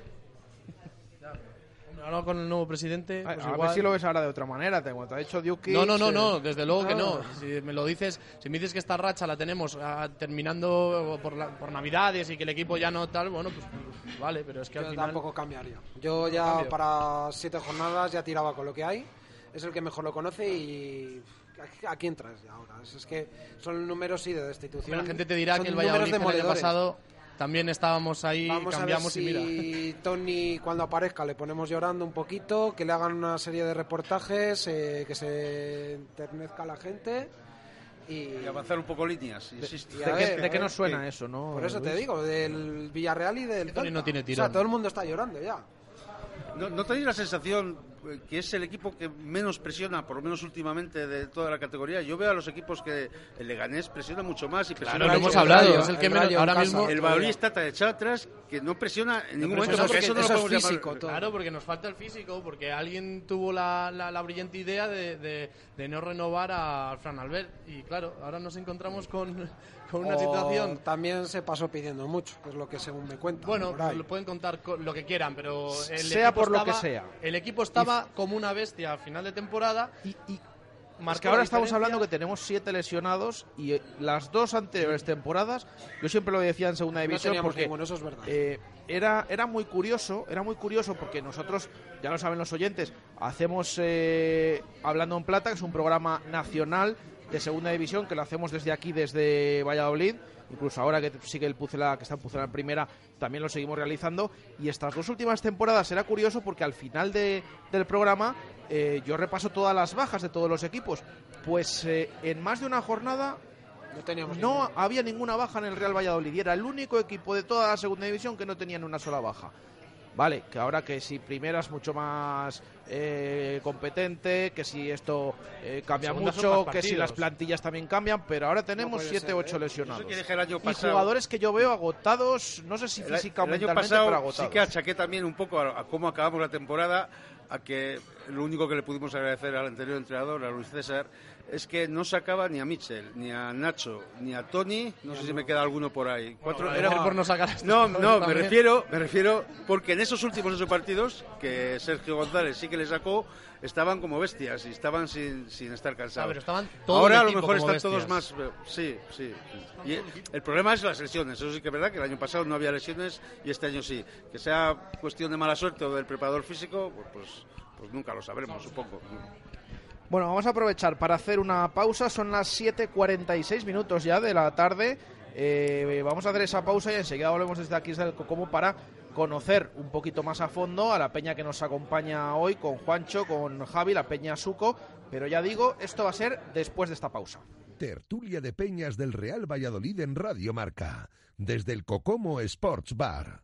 Ahora con el nuevo presidente, A, pues a ver si lo ves ahora de otra manera. Te, ha dicho Dukic, No, no, no, no, desde luego que no. Ah. Si me lo dices, si me dices que esta racha la tenemos ah, terminando por, la- por Navidades y que el equipo ya no tal, bueno, pues, pues vale, pero es que al Yo final... tampoco cambiaría. Yo ya para siete jornadas ya tiraba con lo que hay. Es el que mejor lo conoce y ¿a- ¿a quién traes ya ahora? Es, que son números sí de destitución. la gente te dirá son que el Valladolid el año pasado también estábamos ahí, Vamos cambiamos a ver y mira. Tony cuando aparezca le ponemos llorando un poquito, que le hagan una serie de reportajes, eh, que se enternezca a la gente y, Y avanzar un poco líneas, insisto. ¿De, qué, ver, de qué ver, nos suena que- eso, no? Por eso te digo, del Villarreal y del Tony no tiene O tirón. sea, todo el mundo está llorando ya. ¿No, ¿No tenéis la sensación eh, que es el equipo que menos presiona, por lo menos últimamente, de toda la categoría? Yo veo a los equipos que el Leganés presiona mucho más y presiona Claro, lo hemos hablado, Rayo, es el que el menos, ahora mismo... El Valladolid está tan echado atrás que no presiona en ningún momento. eso porque eso no eso lo es físico, todo. Claro, porque nos falta el físico, porque alguien tuvo la, la, la brillante idea de, de- de no renovar a Fran Albert. Y claro, ahora nos encontramos con, con una O situación También se pasó pidiendo mucho, que es lo que según me cuentan. Bueno, lo pueden contar co- lo que quieran, pero el Sea equipo por lo estaba- que sea. El equipo estaba como una bestia a final de temporada Y, y- marcó Es que ahora estamos hablando que tenemos siete lesionados y eh, las dos anteriores temporadas, yo siempre lo decía en segunda división porque ninguno, eso es verdad. eh, era, era muy curioso, era muy curioso porque nosotros, ya lo saben los oyentes, hacemos eh, Hablando en Plata, que es un programa nacional de segunda división que lo hacemos desde aquí, desde Valladolid. Incluso ahora que sigue el Pucela, que está en Pucela en primera, también lo seguimos realizando. Y estas dos últimas temporadas era curioso porque al final de- del programa eh, yo repaso todas las bajas de todos los equipos. Pues eh, en más de una jornada No teníamos no ninguno. había ninguna baja en el Real Valladolid y era el único equipo de toda la segunda división que no tenía ni una sola baja. Vale, que ahora que si primera es mucho más eh, competente, que si esto eh, cambia Segunda mucho, que si las plantillas también cambian, pero ahora tenemos puede 7 ser, 8 ¿eh? lesionados. Eso que dije el año Y pasado. jugadores que yo veo agotados, no sé si El, física o el año mentalmente, pasado pero sí agotados. que achaqué también un poco a, a cómo acabamos la temporada, a que lo único que le pudimos agradecer al anterior entrenador, a Luis César, es que no sacaba ni a Mitchell, ni a Nacho, ni a Tony, no sé si me queda alguno por ahí. Cuatro- era- por no sacar a estos no, no, me refiero, me refiero porque en esos últimos ocho partidos que Sergio González sí que le sacó, estaban como bestias y estaban sin, sin estar Ah, cansados. pero estaban todo Ahora a lo mejor están todos más, eh, sí, sí. Y el, el problema es las lesiones. Eso sí que es verdad que el año pasado no había lesiones y este año sí. Que sea cuestión de mala suerte o del preparador físico, pues, pues, pues nunca lo sabremos, supongo. Bueno, vamos a aprovechar para hacer una pausa. Son las 7.46 minutos ya de la tarde. Eh, vamos a hacer esa pausa y enseguida volvemos desde aquí, desde el Cocomo, para conocer un poquito más a fondo a la peña que nos acompaña hoy con Juancho, con Javi, la peña Suco. Pero ya digo, esto va a ser después de esta pausa. Tertulia de Peñas del Real Valladolid en Radio Marca, desde el Cocomo Sports Bar.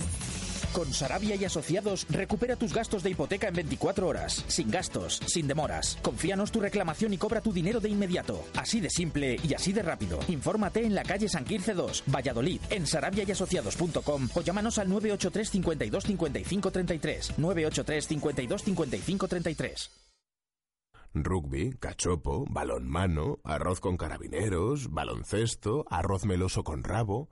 Con Sarabia y Asociados, recupera tus gastos de hipoteca en 24 horas, sin gastos, sin demoras. Confíanos tu reclamación y cobra tu dinero de inmediato. Así de simple y así de rápido. Infórmate en la calle San Quirce 2, Valladolid, en sarabiayasociados.com o llámanos al 983 52 55 33. 983 52 55 33. Rugby, cachopo, balonmano, arroz con carabineros, baloncesto, arroz meloso con rabo.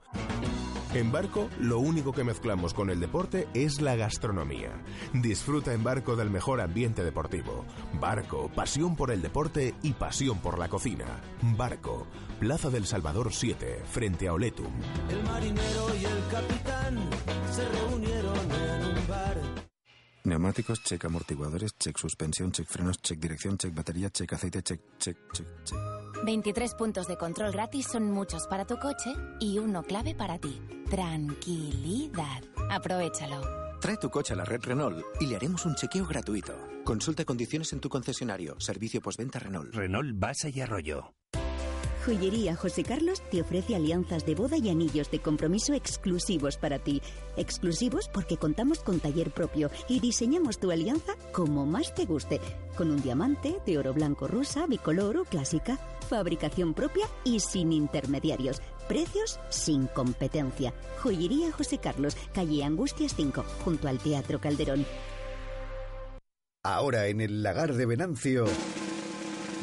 En Barco, lo único que mezclamos con el deporte es la gastronomía. Disfruta en Barco del mejor ambiente deportivo. Barco, pasión por el deporte y pasión por la cocina. Barco, Plaza del Salvador 7, frente a Oletum. El marinero y el capitán se reunieron en un bar. Neumáticos, check amortiguadores, check suspensión, check frenos, check dirección, check batería, check aceite, check, check, check, check. 23 puntos de control gratis son muchos para tu coche y uno clave para ti. Tranquilidad. Aprovechalo. Trae tu coche a la red Renault y le haremos un chequeo gratuito. Consulta condiciones en tu concesionario. Servicio postventa Renault. Renault Basa y Arroyo. Joyería José Carlos te ofrece alianzas de boda y anillos de compromiso exclusivos para ti. Exclusivos porque contamos con taller propio y diseñamos tu alianza como más te guste, con un diamante de oro blanco rosa, bicolor o clásica, fabricación propia y sin intermediarios. Precios sin competencia. Joyería José Carlos, calle Angustias 5, junto al Teatro Calderón. Ahora en el lagar de Venancio,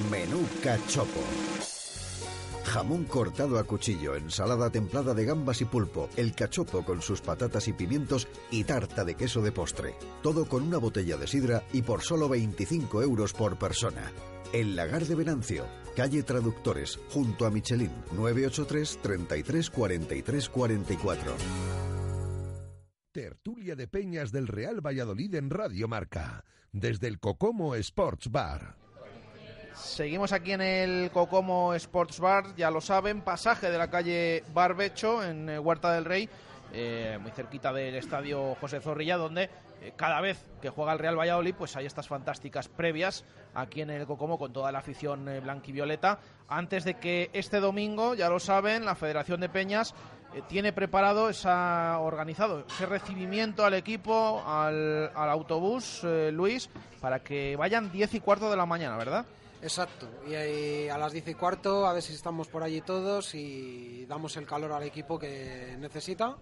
menú cachopo. Jamón cortado a cuchillo, ensalada templada de gambas y pulpo, el cachopo con sus patatas y pimientos y tarta de queso de postre. Todo con una botella de sidra y por solo 25 euros por persona. El lagar de Venancio, calle Traductores, junto a Michelin, 983 33 43 44. Tertulia de Peñas del Real Valladolid en Radio Marca, desde el Cocomo Sports Bar. Seguimos aquí en el Cocomo Sports Bar, ya lo saben, pasaje de la calle Barbecho en eh, Huerta del Rey, eh, muy cerquita del estadio José Zorrilla, donde cada vez que juega el Real Valladolid, pues hay estas fantásticas previas aquí en el Cocomo con toda la afición eh, blanquivioleta. Antes de que este domingo, ya lo saben, la Federación de Peñas eh, tiene preparado, esa, organizado ese recibimiento al equipo, al, autobús, eh, Luis, para que vayan 10 y cuarto de la mañana, ¿verdad? Exacto, y, a las 10 y cuarto a ver si estamos por allí todos y damos el calor al equipo que necesita.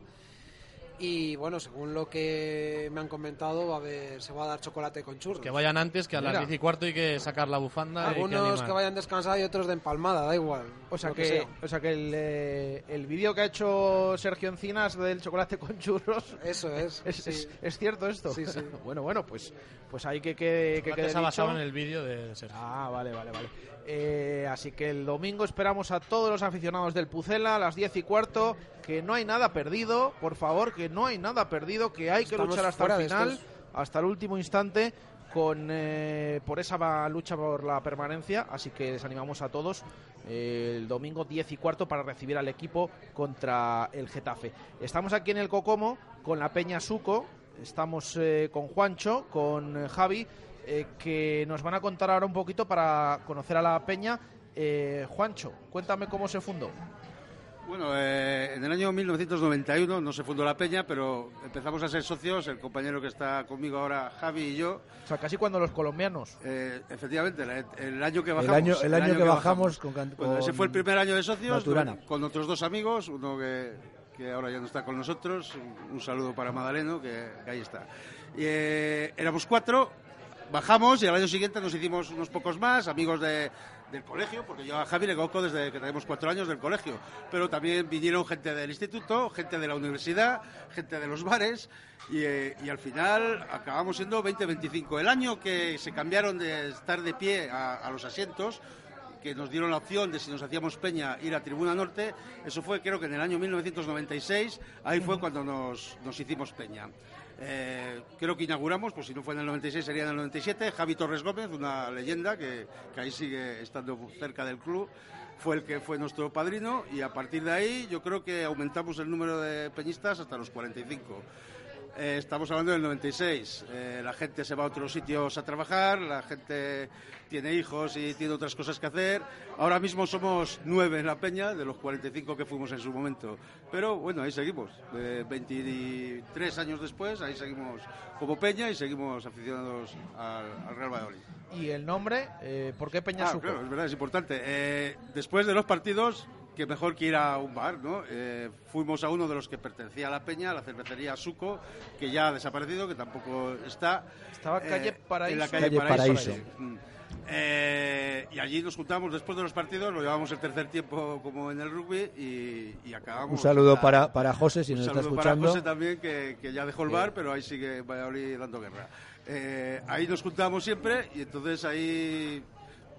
Y bueno, según lo que me han comentado, va a haber, se va a dar chocolate con churros. Que vayan antes, que a las Mira. 10 y cuarto hay que sacar la bufanda. que Algunos que vayan descansados y otros de empalmada, da igual. O sea que, sea. o sea que el, eh, el vídeo que ha hecho Sergio Encinas del chocolate con churros. Eso es. ¿Es, sí. es- es cierto esto? Sí, sí. bueno, bueno, pues, pues hay que, que, que quede se ha basado dicho. en el vídeo de Sergio. Ah, vale, vale, vale. Eh, así que el domingo esperamos a todos los aficionados del Pucela a las 10 y cuarto. Que no hay nada perdido, por favor, que no hay nada perdido, que hay que Estamos luchar hasta el final, hasta el último instante, con eh, por esa lucha por la permanencia. Así que les animamos a todos eh, el domingo 10 y cuarto para recibir al equipo contra el Getafe. Estamos aquí en el Cocomo con la Peña Suco, estamos eh, con Juancho, con Javi, eh, que nos van a contar ahora un poquito para conocer a la Peña. Eh, Juancho, cuéntame cómo se fundó. Bueno, eh, en el año 1991 no se fundó la Peña, pero empezamos a ser socios, el compañero que está conmigo ahora, Javi y yo. O sea, casi cuando los colombianos. Eh, efectivamente, la- el año que El bajamos. año- el año que bajamos con can- Bueno, ese con fue el primer año de socios, Maturana. con otros dos amigos, uno que, que ahora ya no está con nosotros, un, un saludo para Madaleno, que, que ahí está. Y, eh, éramos cuatro, bajamos y al año siguiente nos hicimos unos pocos más, amigos de- del colegio, porque yo a Javi le conozco desde que tenemos cuatro años del colegio, pero también vinieron gente del instituto, gente de la universidad, gente de los bares, y, eh, al final acabamos siendo 20-25. El año que se cambiaron de estar de pie a, a los asientos, que nos dieron la opción de si nos hacíamos peña ir a Tribuna Norte, eso fue creo que en el año 1996, ahí fue cuando nos, nos hicimos peña. Eh, creo que inauguramos, pues si no fue en el 96 sería en el 97, Javi Torres Gómez, una leyenda que, que ahí sigue estando cerca del club, fue el que fue nuestro padrino y a partir de ahí yo creo que aumentamos el número de peñistas hasta los 45. Eh, estamos hablando del 96. Eh, la gente se va a otros sitios a trabajar, la gente tiene hijos y tiene otras cosas que hacer. Ahora mismo somos nueve en la peña, de los 45 que fuimos en su momento. Pero bueno, ahí seguimos. Eh, 23 años después, ahí seguimos como peña y seguimos aficionados al, al Real Valladolid. ¿Y el nombre? Eh, ¿Por qué Peña Ah, claro, es verdad, es importante. Después de los partidos, que mejor que ir a un bar, ¿no? Eh, fuimos a uno de los que pertenecía a la Peña, la cervecería Suco, que ya ha desaparecido, que tampoco está. Estaba calle eh, Paraíso. En la calle, Calle Paraíso. Paraíso. Mm. Eh, y allí nos juntamos después de los partidos, lo llevamos el tercer tiempo como en el rugby y, y acabamos. Un saludo la- para, para José, si un nos está saludo para escuchando. José también, que, que ya dejó el bar, pero ahí sigue Valladolid dando guerra. Eh, ahí nos juntábamos siempre y entonces ahí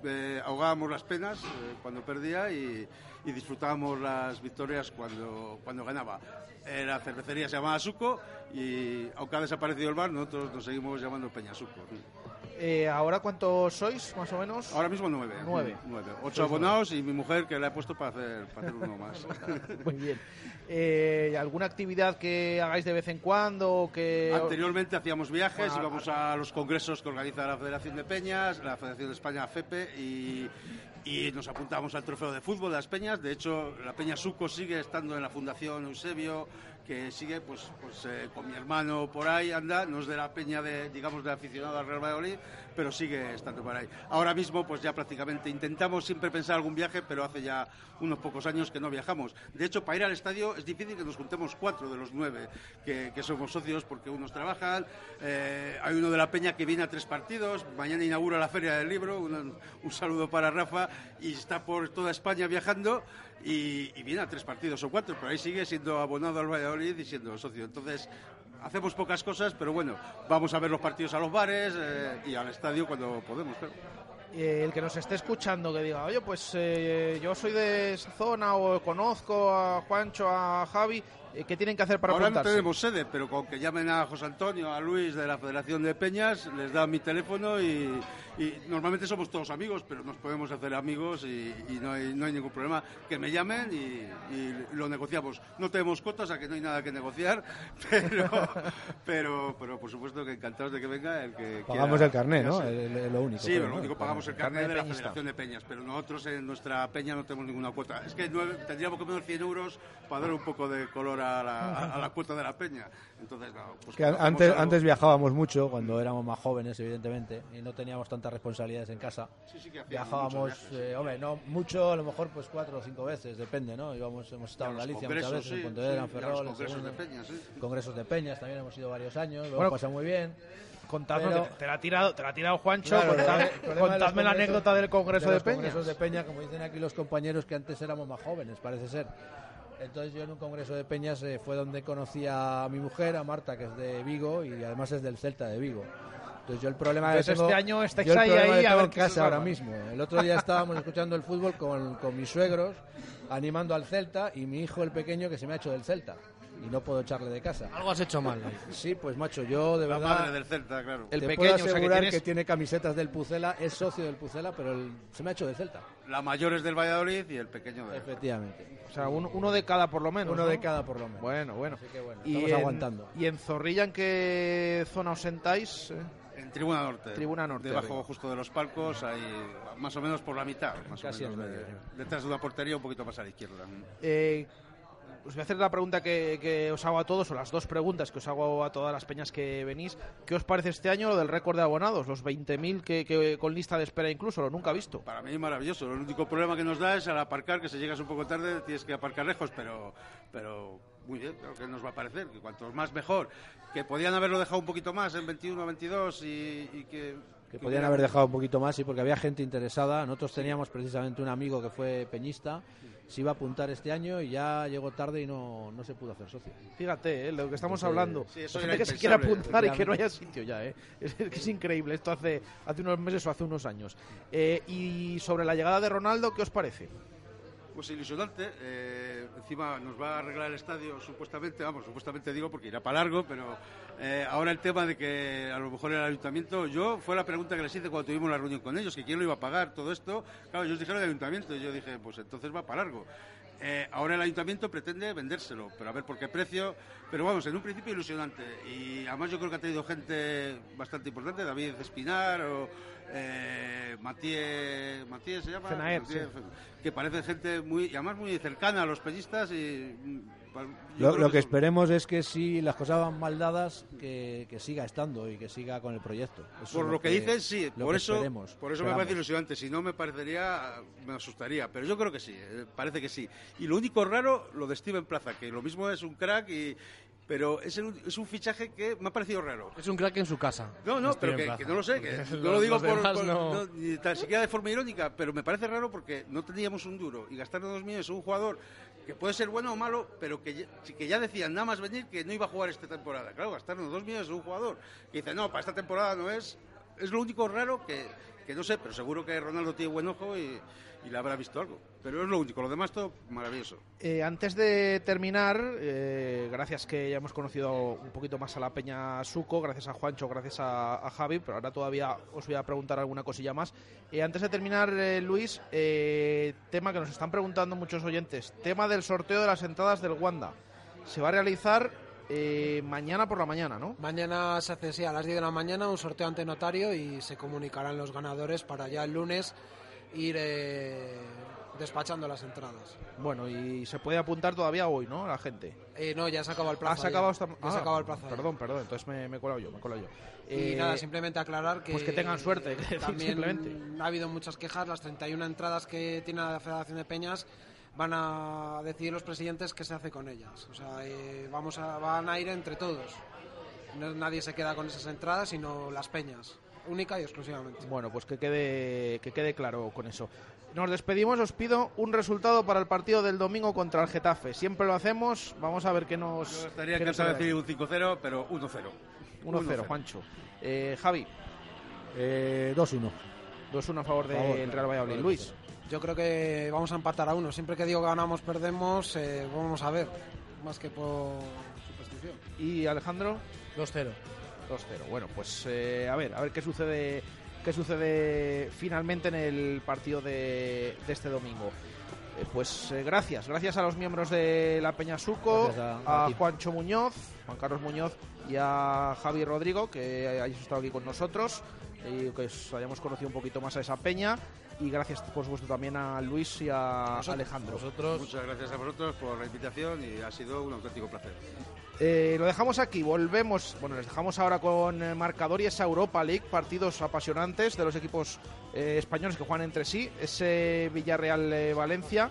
eh, ahogábamos las penas eh, cuando perdía y, y disfrutábamos las victorias cuando, cuando ganaba. La cervecería se llamaba Suco y aunque ha desaparecido el bar, nosotros nos seguimos llamando Peña Suco. Eh, ¿Ahora cuántos sois, más o menos? Ahora mismo nueve. Nueve. Nueve. Ocho Sois abonados y mi mujer que la he puesto para hacer, para hacer uno más. Muy bien. Eh, ¿Alguna actividad que hagáis de vez en cuando? Que... Anteriormente hacíamos viajes, Bueno, íbamos a los congresos que organiza la Federación de Peñas, la Federación de España FEPE y, y nos apuntamos al trofeo de fútbol de las Peñas. De hecho, la Peña Suco sigue estando en la Fundación Eusebio, que sigue pues, pues eh, con mi hermano por ahí, anda, no es de la Peña de, digamos, de aficionado al Real Valladolid, pero sigue estando por ahí. Ahora mismo, pues ya prácticamente intentamos siempre pensar algún viaje, pero hace ya unos pocos años que no viajamos. De hecho, para ir al estadio es difícil que nos juntemos cuatro de los nueve que, que somos socios, porque unos trabajan, eh, hay uno de la Peña que viene a tres partidos, mañana inaugura la Feria del Libro, un, un saludo para Rafa, y está por toda España viajando y, y viene a tres partidos o cuatro, pero ahí sigue siendo abonado al Valladolid y siendo socio. Entonces, hacemos pocas cosas, pero bueno, vamos a ver los partidos a los bares eh, y al estadio cuando podemos. Eh, el que nos esté escuchando que diga, oye, pues eh, yo soy de esa zona o conozco a Juancho, a Javi, ¿qué tienen que hacer para Ahora no tenemos sede, pero con que llamen a José Antonio, a Luis de la Federación de Peñas, les dan mi teléfono y, y normalmente somos todos amigos, pero nos podemos hacer amigos y, y no, hay, no hay ningún problema. Que me llamen y, y lo negociamos. No tenemos cuotas, a que no hay nada que negociar, pero, pero, pero por supuesto que encantados de que venga el que Pagamos quiera- el carné, ¿no? El- el- lo único, Sí, lo ¿no? único pagamos el El carné carnet de la peñista. Federación de Peñas, pero nosotros en nuestra peña no tenemos ninguna cuota. Es que nueve- tendríamos que poner 100 euros para dar un poco de color a la, a la cuota de la peña. Entonces, no, pues Que antes, algo- antes viajábamos mucho cuando éramos más jóvenes, evidentemente, y no teníamos tantas responsabilidades en casa. Sí, sí que hacíamos Viajábamos, viajes, eh, hombre, no mucho, a lo mejor pues cuatro o cinco veces, depende, ¿no? Íbamos, hemos estado en Galicia muchas veces, en sí, Pontevedra, a Ferrol, en congresos de peñas, sí. Congresos de peñas también hemos ido varios años, lo Bueno, hemos pasado muy bien. Contadnos, Pero- te, te la ha tirado, te la ha tirado Juancho. Claro, contad- contadme la anécdota del Congreso de, Peñas. congresos de Peña, como dicen aquí los compañeros, que antes éramos más jóvenes, parece ser. Entonces yo en un congreso de Peñas eh, fue donde conocí a mi mujer, a Marta, que es de Vigo y además es del Celta de Vigo. Entonces yo el problema Entonces, que tengo, este año estáis ahí, ahí, que a ver en casa ahora mismo. El otro día estábamos escuchando el fútbol con, con mis suegros, animando al Celta y mi hijo el pequeño que se me ha hecho del Celta y no puedo echarle de casa. Algo has hecho mal. Sí, pues macho, yo de La verdad madre del Celta, claro. te El puedo pequeño, o sea, que asegurar que, tiene camisetas del Pucela, es socio del Pucela, pero el- se me ha hecho del Celta. La mayor es del Valladolid y el pequeño del... Efectivamente. O sea, un- uno de cada por lo menos. Uno ¿no? de cada por lo menos. Bueno, bueno. Así que bueno, Y estamos en- aguantando. ¿Y en Zorrilla en qué zona os sentáis? eh? En Tribuna Norte. Tribuna Norte, Debajo arriba. justo de los palcos, ahí más o menos por la mitad. Más Casi o menos, en medio, de- detrás de una portería un poquito más a la izquierda. Eh, os voy a hacer la pregunta que, que os hago a todos, o las dos preguntas que os hago a todas las peñas que venís. ¿Qué os parece este año lo del récord de abonados? Los 20.000 que, que con lista de espera incluso, lo nunca visto. Para mí maravilloso. El único problema que nos da es al aparcar, que si llegas un poco tarde tienes que aparcar lejos, pero, pero muy bien, creo que nos va a parecer, que cuanto más mejor. Que podían haberlo dejado un poquito más en 21, 22 y, y que... Que podían haber dejado un poquito más, sí, porque había gente interesada. Nosotros teníamos precisamente un amigo que fue peñista, se iba a apuntar este año y ya llegó tarde y no, no se pudo hacer socio. Fíjate, eh, lo que estamos Entonces, hablando. sí, eso gente que se quiere impensable, apuntar y que no haya sitio ya, ¿eh? Es, es increíble, esto hace, hace unos meses o hace unos años. Eh, y sobre la llegada de Ronaldo, ¿qué os parece? Pues ilusionante. eh, encima nos va a arreglar el estadio, supuestamente, vamos, supuestamente digo porque irá para largo, pero eh, ahora el tema de que a lo mejor el ayuntamiento, yo fue la pregunta que les hice cuando tuvimos la reunión con ellos, que quién lo iba a pagar todo esto. Claro, ellos dijeron el ayuntamiento y yo dije, pues entonces va para largo. Eh, ahora el ayuntamiento pretende vendérselo, pero a ver por qué precio. Pero vamos, en un principio ilusionante. Y además yo creo que ha traído gente bastante importante, David Espinar o eh, Matías, Matías se llama, Fenaer, Matías, sí. que parece gente muy, y además muy cercana a los peñistas y mm, Lo, que esperemos es que si las cosas van mal dadas, que, que siga estando y que siga con el proyecto. Eso Por lo que dices, sí, lo por que eso, esperemos, por eso me esperamos. parece ilusionante. Si no me parecería, me asustaría. Pero yo creo que sí, eh, parece que sí. Y lo único raro, lo de Steven Plaza, que lo mismo es un crack, y, pero es, el- es un fichaje que me ha parecido raro. Es un crack en su casa. No, no, pero que, que no lo sé, que Los- no lo digo por, no. no, ni tan siquiera de forma irónica, pero me parece raro porque no teníamos un duro y gastar dos millones en un jugador que puede ser bueno o malo, pero que ya, decían nada más venir que no iba a jugar esta temporada. Claro, gastarnos dos millones en un jugador que dice, no, para esta temporada no es, es lo único raro que, que no sé, pero seguro que Ronaldo tiene buen ojo y, y le habrá visto algo. Pero es lo único, lo demás todo maravilloso. Eh, antes de terminar, eh, gracias que ya hemos conocido un poquito más a la Peña Suco, gracias a Juancho, gracias a, Javi, pero ahora todavía os voy a preguntar alguna cosilla más. Eh, antes de terminar, eh, Luis, tema que nos están preguntando muchos oyentes, tema del sorteo de las entradas del Wanda. Se va a realizar eh, mañana por la mañana, ¿no? Mañana se hace, sí, a las 10 de la mañana un sorteo ante notario y se comunicarán los ganadores para ya el lunes ir eh, despachando las entradas. Bueno, y se puede apuntar todavía hoy, ¿no? La gente. Eh, no, ya se acabó el plazo. Ah, se ha acabado ya. se ah, acabó el plazo. ya. Perdón, perdón, entonces me, me he colado yo, me he colado yo. Y Eh, nada, simplemente aclarar que... pues que tengan suerte, también simplemente. ha habido muchas quejas, las 31 entradas que tiene la Federación de Peñas van a decidir los presidentes qué se hace con ellas. O sea, eh, vamos a, van a ir entre todos. No- nadie se queda con esas entradas, sino las peñas, única y exclusivamente. Bueno, pues que quede, que quede claro con eso. Nos despedimos, os pido un resultado para el partido del domingo contra el Getafe. Siempre lo hacemos, vamos a ver qué nos... Yo estaría encantado de decir un 5-0, pero 1-0. 1-0, Juancho. Eh, Javi. Eh, 2-1. 2-1 a favor del Favor, Real Valladolid. Luis. Yo creo que vamos a empatar a uno. Siempre que digo ganamos, perdemos, eh, vamos a ver. Más que por superstición. ¿Y Alejandro? 2-0. 2-0. Bueno, pues eh, a ver, a ver qué sucede qué sucede finalmente en el partido de, de este domingo. Eh, pues eh, gracias, gracias a los miembros de la Peña Suco, a- a. Juancho Muñoz, Juan Carlos Muñoz y a Javi Rodrigo, que hayáis estado aquí con nosotros y que os hayamos conocido un poquito más a esa peña. Y gracias por supuesto también a Luis y a Alejandro. Muchas gracias a vosotros por la invitación y ha sido un auténtico placer. Eh, lo dejamos aquí, volvemos. Bueno, les dejamos ahora con eh, marcador y esa Europa League, partidos apasionantes de los equipos eh, españoles que juegan entre sí. Ese Villarreal-Valencia.